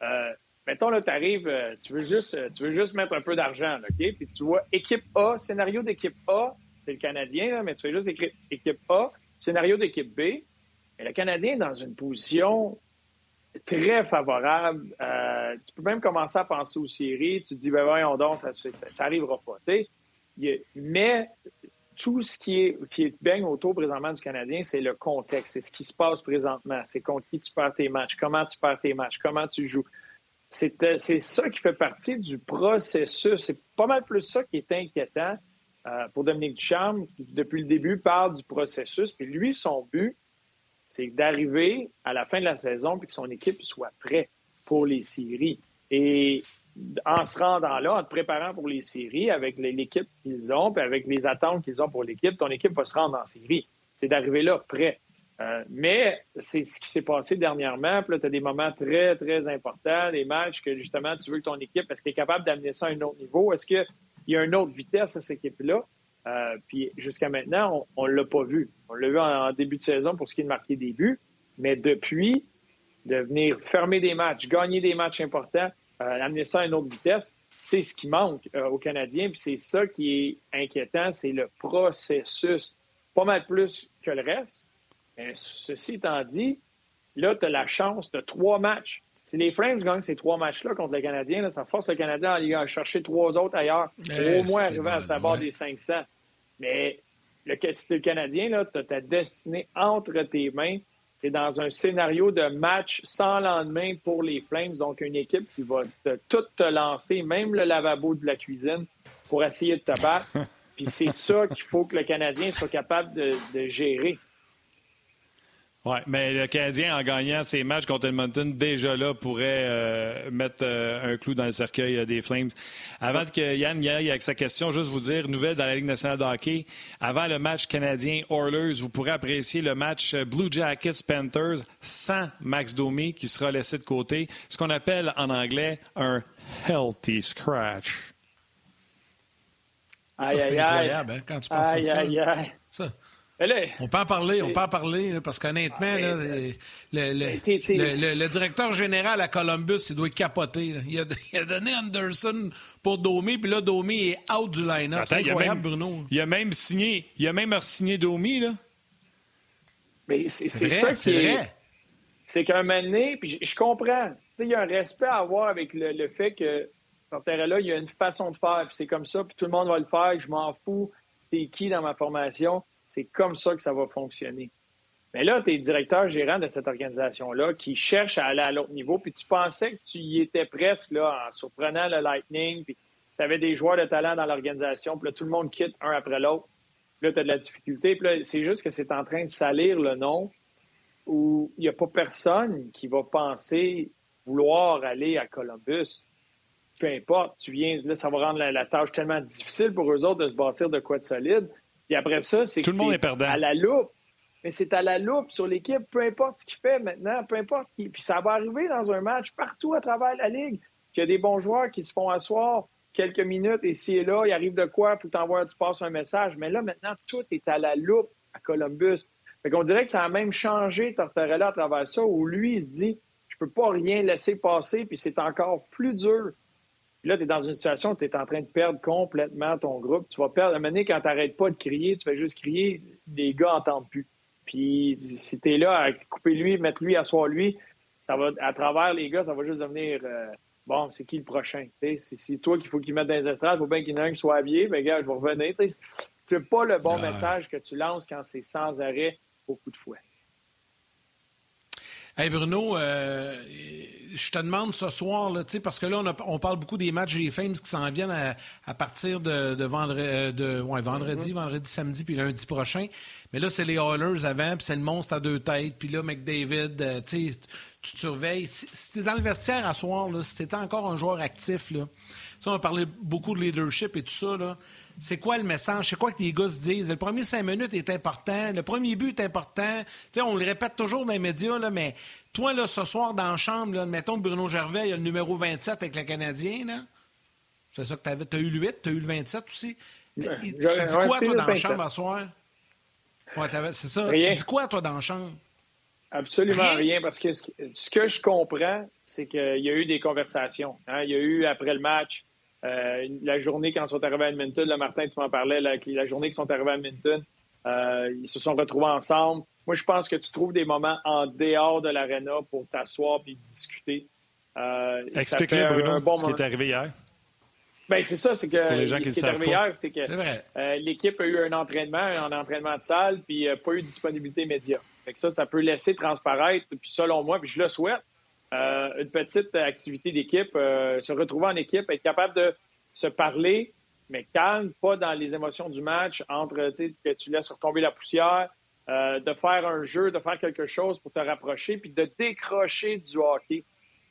Speaker 4: euh, mettons, là, tu arrives, euh, tu veux juste, euh, tu veux juste mettre un peu d'argent, OK? Puis tu vois équipe A, scénario d'équipe A, c'est le Canadien, mais tu fais juste équipe, A, scénario d'équipe B. Le Canadien est dans une position très favorable. Euh, tu peux même commencer à penser aux séries. Tu te dis, ben voyons donc, ça, ça, ça arrivera pas. Mais tout ce qui est, qui baigne autour présentement du Canadien, c'est le contexte. C'est ce qui se passe présentement. C'est contre qui tu perds tes matchs, comment tu perds tes matchs, comment tu joues. C'est ça qui fait partie du processus. C'est pas mal plus ça qui est inquiétant euh, pour Dominique Ducharme, qui depuis le début parle du processus. Puis lui, son but, c'est d'arriver à la fin de la saison puis que son équipe soit prête pour les séries. Et en se rendant là, en te préparant pour les séries avec l'équipe qu'ils ont, puis avec les attentes qu'ils ont pour l'équipe, ton équipe va se rendre en série. C'est d'arriver là prêt. Euh, mais c'est ce qui s'est passé dernièrement. Puis là, tu as des moments très, très importants, des matchs que justement, tu veux que ton équipe, est-ce qu'elle est capable d'amener ça à un autre niveau? Est-ce qu'il y a une autre vitesse à cette équipe-là? Euh, puis jusqu'à maintenant, on ne l'a pas vu. On l'a vu en, début de saison pour ce qui est de marquer des buts. Mais depuis, de venir fermer des matchs, gagner des matchs importants, euh, amener ça à une autre vitesse, c'est ce qui manque aux Canadiens. Puis c'est ça qui est inquiétant, c'est le processus. Pas mal plus que le reste. Mais ceci étant dit, là, tu as la chance de trois matchs. Si les Flames gagnent ces trois matchs-là contre les Canadiens, ça force le Canadien à aller chercher trois autres ailleurs pour au moins arriver à savoir des 500. Mais le, si le Canadien, tu as ta destinée entre tes mains. Tu es dans un scénario de match sans lendemain pour les Flames, donc une équipe qui va te, tout te lancer, même le lavabo de la cuisine, pour essayer de te battre. <laughs> Puis c'est ça qu'il faut que le Canadien soit capable de gérer.
Speaker 1: Oui, mais le Canadien, en gagnant ses matchs contre Edmonton, déjà là, pourrait euh, mettre euh, un clou dans le cercueil euh, des Flames. Avant que Yann y aille avec sa question, juste vous dire, nouvelle dans la Ligue nationale de hockey. Avant le match canadien-Oilers, vous pourrez apprécier le match Blue Jackets-Panthers sans Max Domi qui sera laissé de côté. Ce qu'on appelle en anglais un healthy scratch.
Speaker 2: Aïe, aïe, incroyable, hein, quand tu penses à ça.
Speaker 4: Aïe, aïe.
Speaker 2: Ça. On peut en parler, on peut en parler, parce qu'honnêtement, ah, le, directeur général à Columbus, il doit capoter. <laughs> Il a, donné Anderson pour Domi, puis là, Domi est out du line-up. C'est incroyable, Bruno.
Speaker 1: Il a même signé, il a même signé Domi, là.
Speaker 4: Mais c'est ça qui est... C'est qu'un moment donné, puis je, comprends, il y a un respect à avoir avec le, fait que, là il y a une façon de faire, puis c'est comme ça, puis tout le monde va le faire, je m'en fous, t'es qui dans ma formation. C'est comme ça que ça va fonctionner. Mais là, tu es directeur gérant de cette organisation-là qui cherche à aller à l'autre niveau, puis tu pensais que tu y étais presque là, en surprenant le Lightning, puis tu avais des joueurs de talent dans l'organisation, puis là, tout le monde quitte un après l'autre. Puis là, tu as de la difficulté. Puis là, c'est juste que c'est en train de salir le nom où il n'y a pas personne qui va penser vouloir aller à Columbus. Peu importe, tu viens, là, ça va rendre la, la tâche tellement difficile pour eux autres de se bâtir de quoi de solide. Puis après ça, c'est que à la loupe. Mais c'est à la loupe sur l'équipe, peu importe ce qu'il fait maintenant, peu importe qui. Puis ça va arriver dans un match partout à travers la Ligue, qu'il y a des bons joueurs qui se font asseoir quelques minutes et ici et là, il arrive de quoi, puis tu passes un message. Mais là, maintenant, tout est à la loupe à Columbus. Fait qu'on dirait que ça a même changé Tortorella à travers ça, où lui, il se dit, je peux pas rien laisser passer, puis c'est encore plus dur là, tu es dans une situation où tu es en train de perdre complètement ton groupe. Tu vas perdre. À un moment donné, quand tu n'arrêtes pas de crier, tu fais juste crier, les gars n'entendent plus. Puis si tu es là à couper lui, mettre lui, asseoir lui, ça va, à travers les gars, ça va juste devenir euh, bon, c'est qui le prochain? C'est toi qu'il faut qu'il mette dans les estrades, il faut bien qu'il y en ait un qui soit habillé, ben gars, je vais revenir. Tu n'as pas le bon message que tu lances quand c'est sans arrêt beaucoup de fouet.
Speaker 2: Hey Bruno, euh, je te demande ce soir, là, parce que là, on, parle beaucoup des matchs des Flames qui s'en viennent à, partir de, de, euh, de vendredi, mm-hmm. vendredi, samedi, puis lundi prochain. Mais là, c'est les Oilers avant, puis c'est le monstre à deux têtes, puis là, McDavid, euh, tu te surveilles. Si, tu es dans le vestiaire à soir, là, si tu étais encore un joueur actif, là, on a parlé beaucoup de leadership et tout ça, là, c'est quoi le message? C'est quoi que les gars se disent? Le premier cinq minutes est important. Le premier but est important. on le répète toujours dans les médias, là, mais toi, là, ce soir, dans la chambre, là, mettons Bruno Gervais, il a le numéro 27 avec le Canadien. C'est ça que tu as eu le 8, tu as eu le 27 aussi. tu dis quoi, toi, dans la chambre à soir? Ouais, c'est ça. Tu dis quoi, toi, dans la chambre?
Speaker 4: Absolument rien, parce que ce que je comprends, c'est qu'il y a eu des conversations. Hein. Il y a eu, après le match, euh, la journée quand ils sont arrivés à Edmonton, le Martin, tu m'en parlais, la, la journée qu'ils sont arrivés à Edmonton, euh, ils se sont retrouvés ensemble. Moi, je pense que tu trouves des moments en dehors de l'aréna pour t'asseoir et discuter.
Speaker 1: Euh, Explique-le, Bruno, bon ce qui est arrivé hier.
Speaker 4: Ben, c'est ça, c'est que les gens qui ce qui est arrivé hier, c'est que euh, l'équipe a eu un entraînement, un entraînement de salle, puis pas eu de disponibilité immédiate. Fait ça, ça peut laisser transparaître, puis selon moi, puis je le souhaite, euh, une petite activité d'équipe, euh, se retrouver en équipe, être capable de se parler, mais calme, pas dans les émotions du match, entre que tu laisses retomber la poussière, euh, de faire un jeu, de faire quelque chose pour te rapprocher, puis de décrocher du hockey.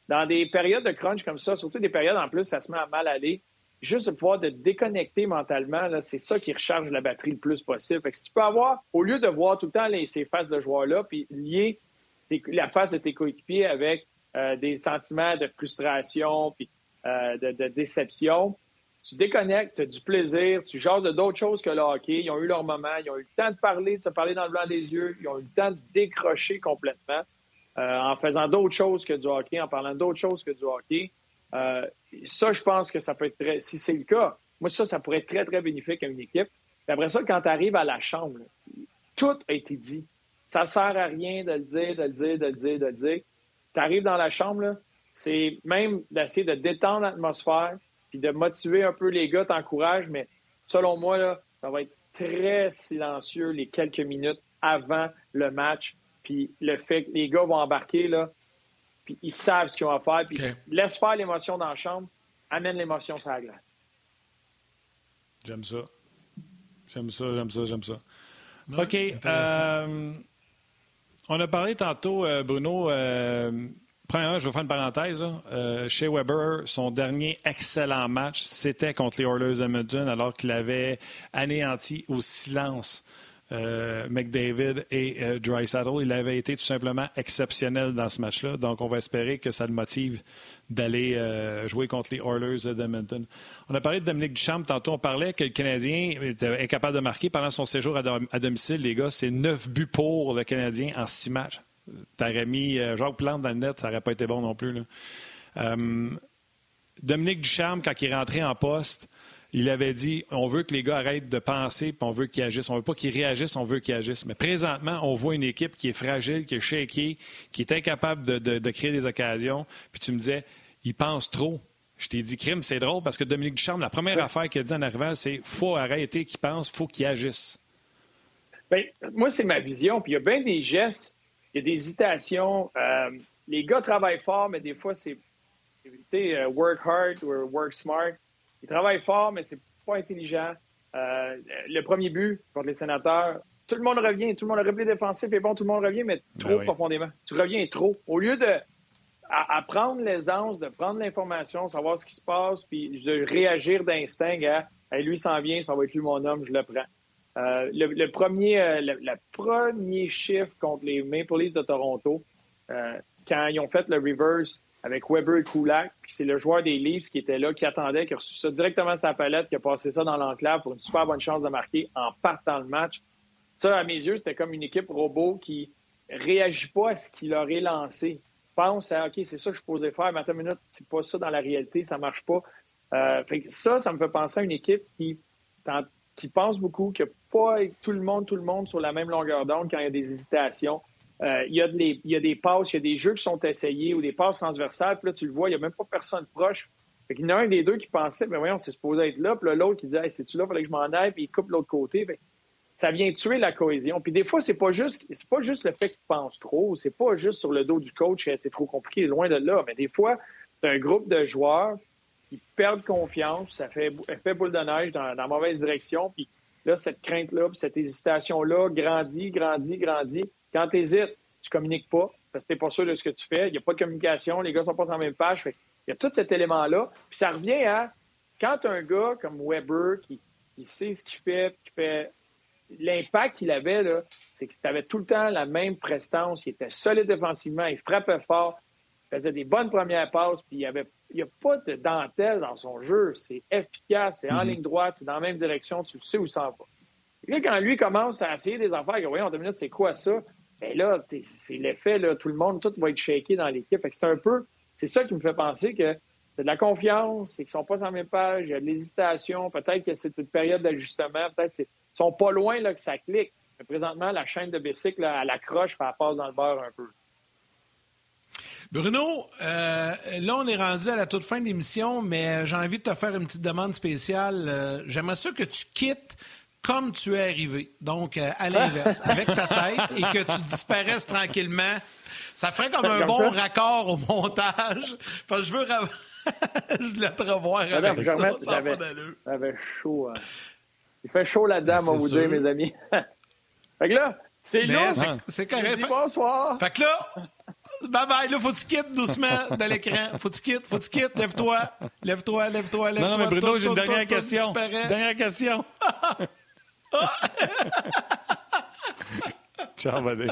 Speaker 4: Dans des périodes de crunch comme ça, surtout des périodes en plus, ça se met à mal aller, juste de pouvoir te déconnecter mentalement, c'est ça qui recharge la batterie le plus possible. Fait que si tu peux avoir, au lieu de voir tout le temps les, ces phases de joueurs-là, puis lier la phase de tes coéquipiers avec euh, des sentiments de frustration puis euh, de, déception. Tu déconnectes, as du plaisir, tu jases de d'autres choses que le hockey. Ils ont eu leur moment, ils ont eu le temps de parler, de se parler dans le blanc des yeux, ils ont eu le temps de décrocher complètement euh, en faisant d'autres choses que du hockey, en parlant d'autres choses que du hockey. ça, je pense que ça peut être très, si c'est le cas, moi, ça, ça pourrait être très, très bénéfique à une équipe. après ça, quand tu arrives à la chambre, tout a été dit. Ça sert à rien de le dire, de le dire, de le dire, de le dire tu arrives dans la chambre, c'est même d'essayer de détendre l'atmosphère, puis de motiver un peu les gars, t'encourage, mais selon moi, là, ça va être très silencieux les quelques minutes avant le match. Puis le fait que les gars vont embarquer, là, puis ils savent ce qu'ils ont à faire, puis laisse faire l'émotion dans la chambre, amène l'émotion sur la glace.
Speaker 1: J'aime ça. J'aime ça, j'aime ça, j'aime ça. OK. Euh, on a parlé tantôt, euh, Bruno. Euh, premièrement, je vais faire une parenthèse. Euh, chez Weber, son dernier excellent match, c'était contre les Oilers Edmonton, alors qu'il avait anéanti au silence euh, McDavid et euh, Drysaddle. Il avait été tout simplement exceptionnel dans ce match-là. Donc, on va espérer que ça le motive d'aller euh, jouer contre les Oilers d'Edmonton. On a parlé de Dominique Duchamp. Tantôt, on parlait que le Canadien était incapable de marquer pendant son séjour à, domicile. Les gars, c'est neuf buts pour le Canadien en six matchs. T'aurais mis Jacques Plante dans le net, ça n'aurait pas été bon non plus. Dominique Duchamp, quand il est rentré en poste, il avait dit on veut que les gars arrêtent de penser, puis on veut qu'ils agissent. On veut pas qu'ils réagissent, on veut qu'ils agissent. Mais présentement, on voit une équipe qui est fragile, qui est shaky, qui est incapable de, créer des occasions. Puis tu me disais, ils pensent trop. Je t'ai dit, crime, c'est drôle parce que Dominique Ducharme, la première affaire qu'il a dit en arrivant, c'est faut arrêter qu'ils pensent, faut qu'ils agissent.
Speaker 4: Bien, moi, c'est ma vision. Puis il y a bien des gestes, il y a des hésitations. Euh, les gars travaillent fort, mais des fois, c'est euh, work hard ou work smart. Il travaille fort, mais c'est pas intelligent. Euh, le premier but contre les sénateurs, tout le monde revient, tout le monde a repli défensif et bon, tout le monde revient, mais trop ben profondément. Tu reviens trop. Au lieu de apprendre l'aisance, de prendre l'information, savoir ce qui se passe, puis de réagir d'instinct à lui s'en vient, ça va être lui mon homme, je le prends. Euh, le, premier, euh, le, premier chiffre contre les Maple Leafs de Toronto, quand ils ont fait le reverse avec Weber et Kulak. Puis c'est le joueur des Leafs qui était là, qui attendait, qui a reçu ça directement à sa palette, qui a passé ça dans l'enclave pour une super bonne chance de marquer en partant le match. Ça, à mes yeux, c'était comme une équipe robot qui réagit pas à ce qu'il aurait lancé. Pense à, OK, c'est ça que je posais faire, mais attends une minute, c'est pas ça dans la réalité, ça marche pas. Euh, ça, ça me fait penser à une équipe qui, qui pense beaucoup, qui n'a pas tout le monde, tout le monde sur la même longueur d'onde quand il y a des hésitations. Euh, il, y a des passes, il y a des jeux qui sont essayés ou des passes transversales. Puis là, tu le vois, il n'y a même pas personne proche. Il y en a un des deux qui pensait, mais voyons, c'est supposé être là. Puis l'autre qui dit, hey, c'est-tu là, il fallait que je m'en aille, puis il coupe l'autre côté. ça vient tuer la cohésion. Puis des fois, c'est pas juste, pas juste le fait qu'il pense trop, c'est pas juste sur le dos du coach, c'est trop compliqué, loin de là. Mais des fois, un groupe de joueurs qui perdent confiance, ça fait, boule de neige dans, la mauvaise direction. Puis là, cette crainte-là, cette hésitation-là grandit, grandit, grandit. Quand tu hésites, tu communiques pas parce que tu n'es pas sûr de ce que tu fais. Il n'y a pas de communication. Les gars sont pas sur la même page. il y a tout cet élément-là. Puis ça revient à quand tu as un gars comme Weber qui, sait ce qu'il fait, qui fait l'impact qu'il avait, c'est que tu avais tout le temps la même prestance. Il était solide défensivement, il frappait fort, il faisait des bonnes premières passes, puis il n'y avait il a pas de dentelle dans son jeu. C'est efficace, c'est en mm-hmm. ligne droite, c'est dans la même direction, tu sais où ça va. Et quand lui commence à essayer des affaires, voyons, deux minutes, c'est quoi ça? Mais là, c'est l'effet, tout le monde, tout va être shaké dans l'équipe. C'est un peu, c'est ça qui me fait penser que c'est de la confiance, c'est qu'ils sont pas sur la même page, il y a de l'hésitation, peut-être que c'est une période d'ajustement, peut-être qu'ils sont pas loin là, que ça clique. Mais présentement, la chaîne de bicycle, elle accroche, puis elle passe dans le beurre un peu.
Speaker 2: Bruno, euh, là, on est rendu à la toute fin de l'émission, mais j'ai envie de te faire une petite demande spéciale. Euh, j'aimerais ça que tu quittes comme tu es arrivé, donc euh, à l'inverse, <laughs> avec ta tête, et que tu disparaisses tranquillement. Ça ferait comme un bon raccord au montage, <laughs> parce que je veux... <laughs> je voulais te revoir avec ça, ça
Speaker 4: J'avais chaud. Hein. Il fait chaud là-dedans, ben, vous dire, mes amis. fait que là, c'est là.
Speaker 2: C'est correct.
Speaker 4: bonsoir.
Speaker 2: Fait que là, bye bye, là, faut que tu quittes doucement de l'écran. Faut que tu quittes, faut que tu quittes, lève-toi. Lève-toi, lève-toi, lève-toi.
Speaker 1: Non, mais Bruno, j'ai une dernière question. Dernière question. <laughs> Ciao, buddy.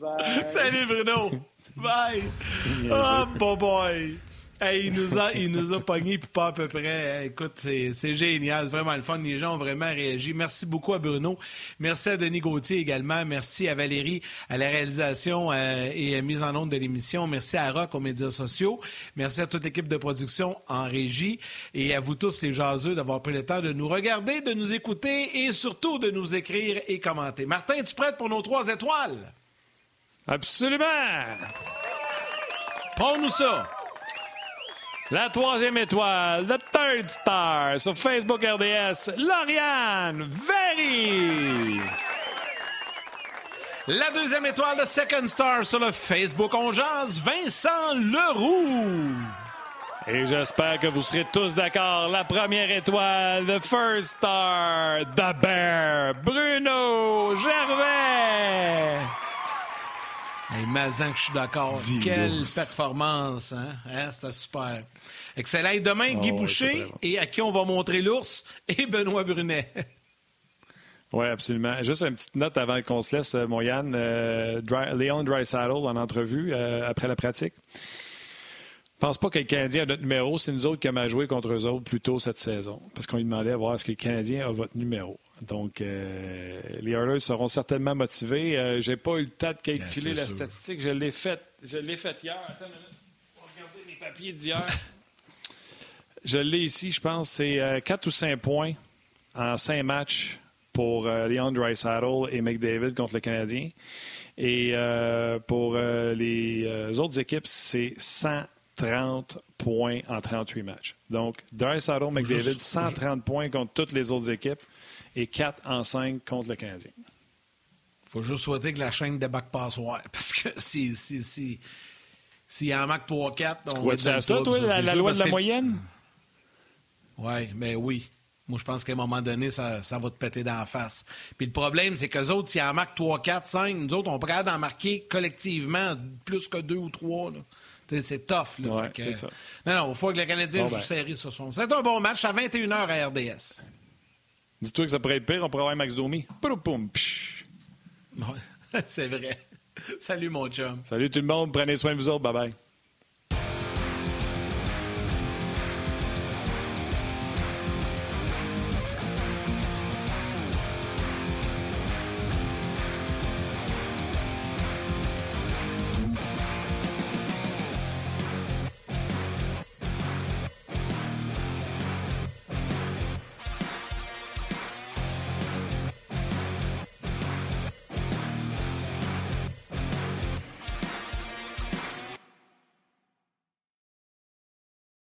Speaker 2: Bye. Salut, Bruno. Bye. Oh, boy, il nous a, il nous a pogné, puis pas à peu près. Écoute, c'est génial, c'est vraiment le fun. Les gens ont vraiment réagi. Merci beaucoup à Bruno. Merci à Denis Gauthier également. Merci à Valérie à la réalisation euh, et à mise en onde de l'émission. Merci à Rock aux médias sociaux. Merci à toute l'équipe de production en régie et à vous tous les jaseux d'avoir pris le temps de nous regarder, de nous écouter et surtout de nous écrire et commenter. Martin, es-tu prête pour nos trois étoiles?
Speaker 1: Absolument!
Speaker 2: Prends-nous ça!
Speaker 1: La troisième étoile, the third star, sur Facebook RDS, Lauriane Very.
Speaker 2: La deuxième étoile, the second star, sur le Facebook On Vincent Leroux.
Speaker 1: Et j'espère que vous serez tous d'accord. La première étoile, the first star, the bear, Bruno Gervais.
Speaker 2: Hey, Mazan, que je suis d'accord. Quelle performance, hein? hein? C'était super. Excellent. Et demain, Guy oh, Boucher, et à qui on va montrer l'ours, et Benoît Brunet. <laughs>
Speaker 1: Oui, absolument. Juste une petite note avant qu'on se laisse, euh, mon Yann. Euh, Léon Drysaddle en entrevue euh, après la pratique. Je pense pas que le Canadien a notre numéro. C'est nous autres qui avons joué contre eux autres plus tôt cette saison. Parce qu'on lui demandait à voir est-ce que le Canadien a votre numéro. Donc, euh, les Oilers seront certainement motivés. Euh, Je n'ai pas eu le temps de calculer la statistique. Je l'ai faite je l'ai fait hier. Attends une minute. On va regarder mes papiers d'hier. <laughs> je l'ai ici, je pense. C'est 4 euh, ou 5 points en 5 matchs pour Leon Dreisaitl et McDavid contre le Canadien. Et pour les autres équipes, c'est 130 points en 38 matchs. Donc, Dreisaitl, McDavid, 130 points contre toutes les autres équipes et 4 en 5 contre le Canadien.
Speaker 2: Il faut juste souhaiter que la chaîne débaque pas soir. <laughs> Parce que si, si, si, s'il y en manque 3-4,
Speaker 1: on va être ça, toi, la, loi de la moyenne?
Speaker 2: Oui, mais oui. Moi, je pense qu'à un moment donné, ça, ça, va te péter dans la face. Puis le problème, c'est qu'eux autres, s'ils en marquent 3, 4, 5, nous autres, on pourrait en marquer collectivement plus que 2 ou 3. C'est tough. Là,
Speaker 1: ouais, c'est ça.
Speaker 2: Non, non, il faut que les Canadiens jouent ben. serré sur son. C'est un bon match à 21h à RDS.
Speaker 1: Dis-toi que ça pourrait être pire, on pourrait avoir Max Domi. <laughs>
Speaker 2: c'est vrai. Salut, mon chum.
Speaker 1: Salut tout le monde. Prenez soin de vous autres. Bye bye.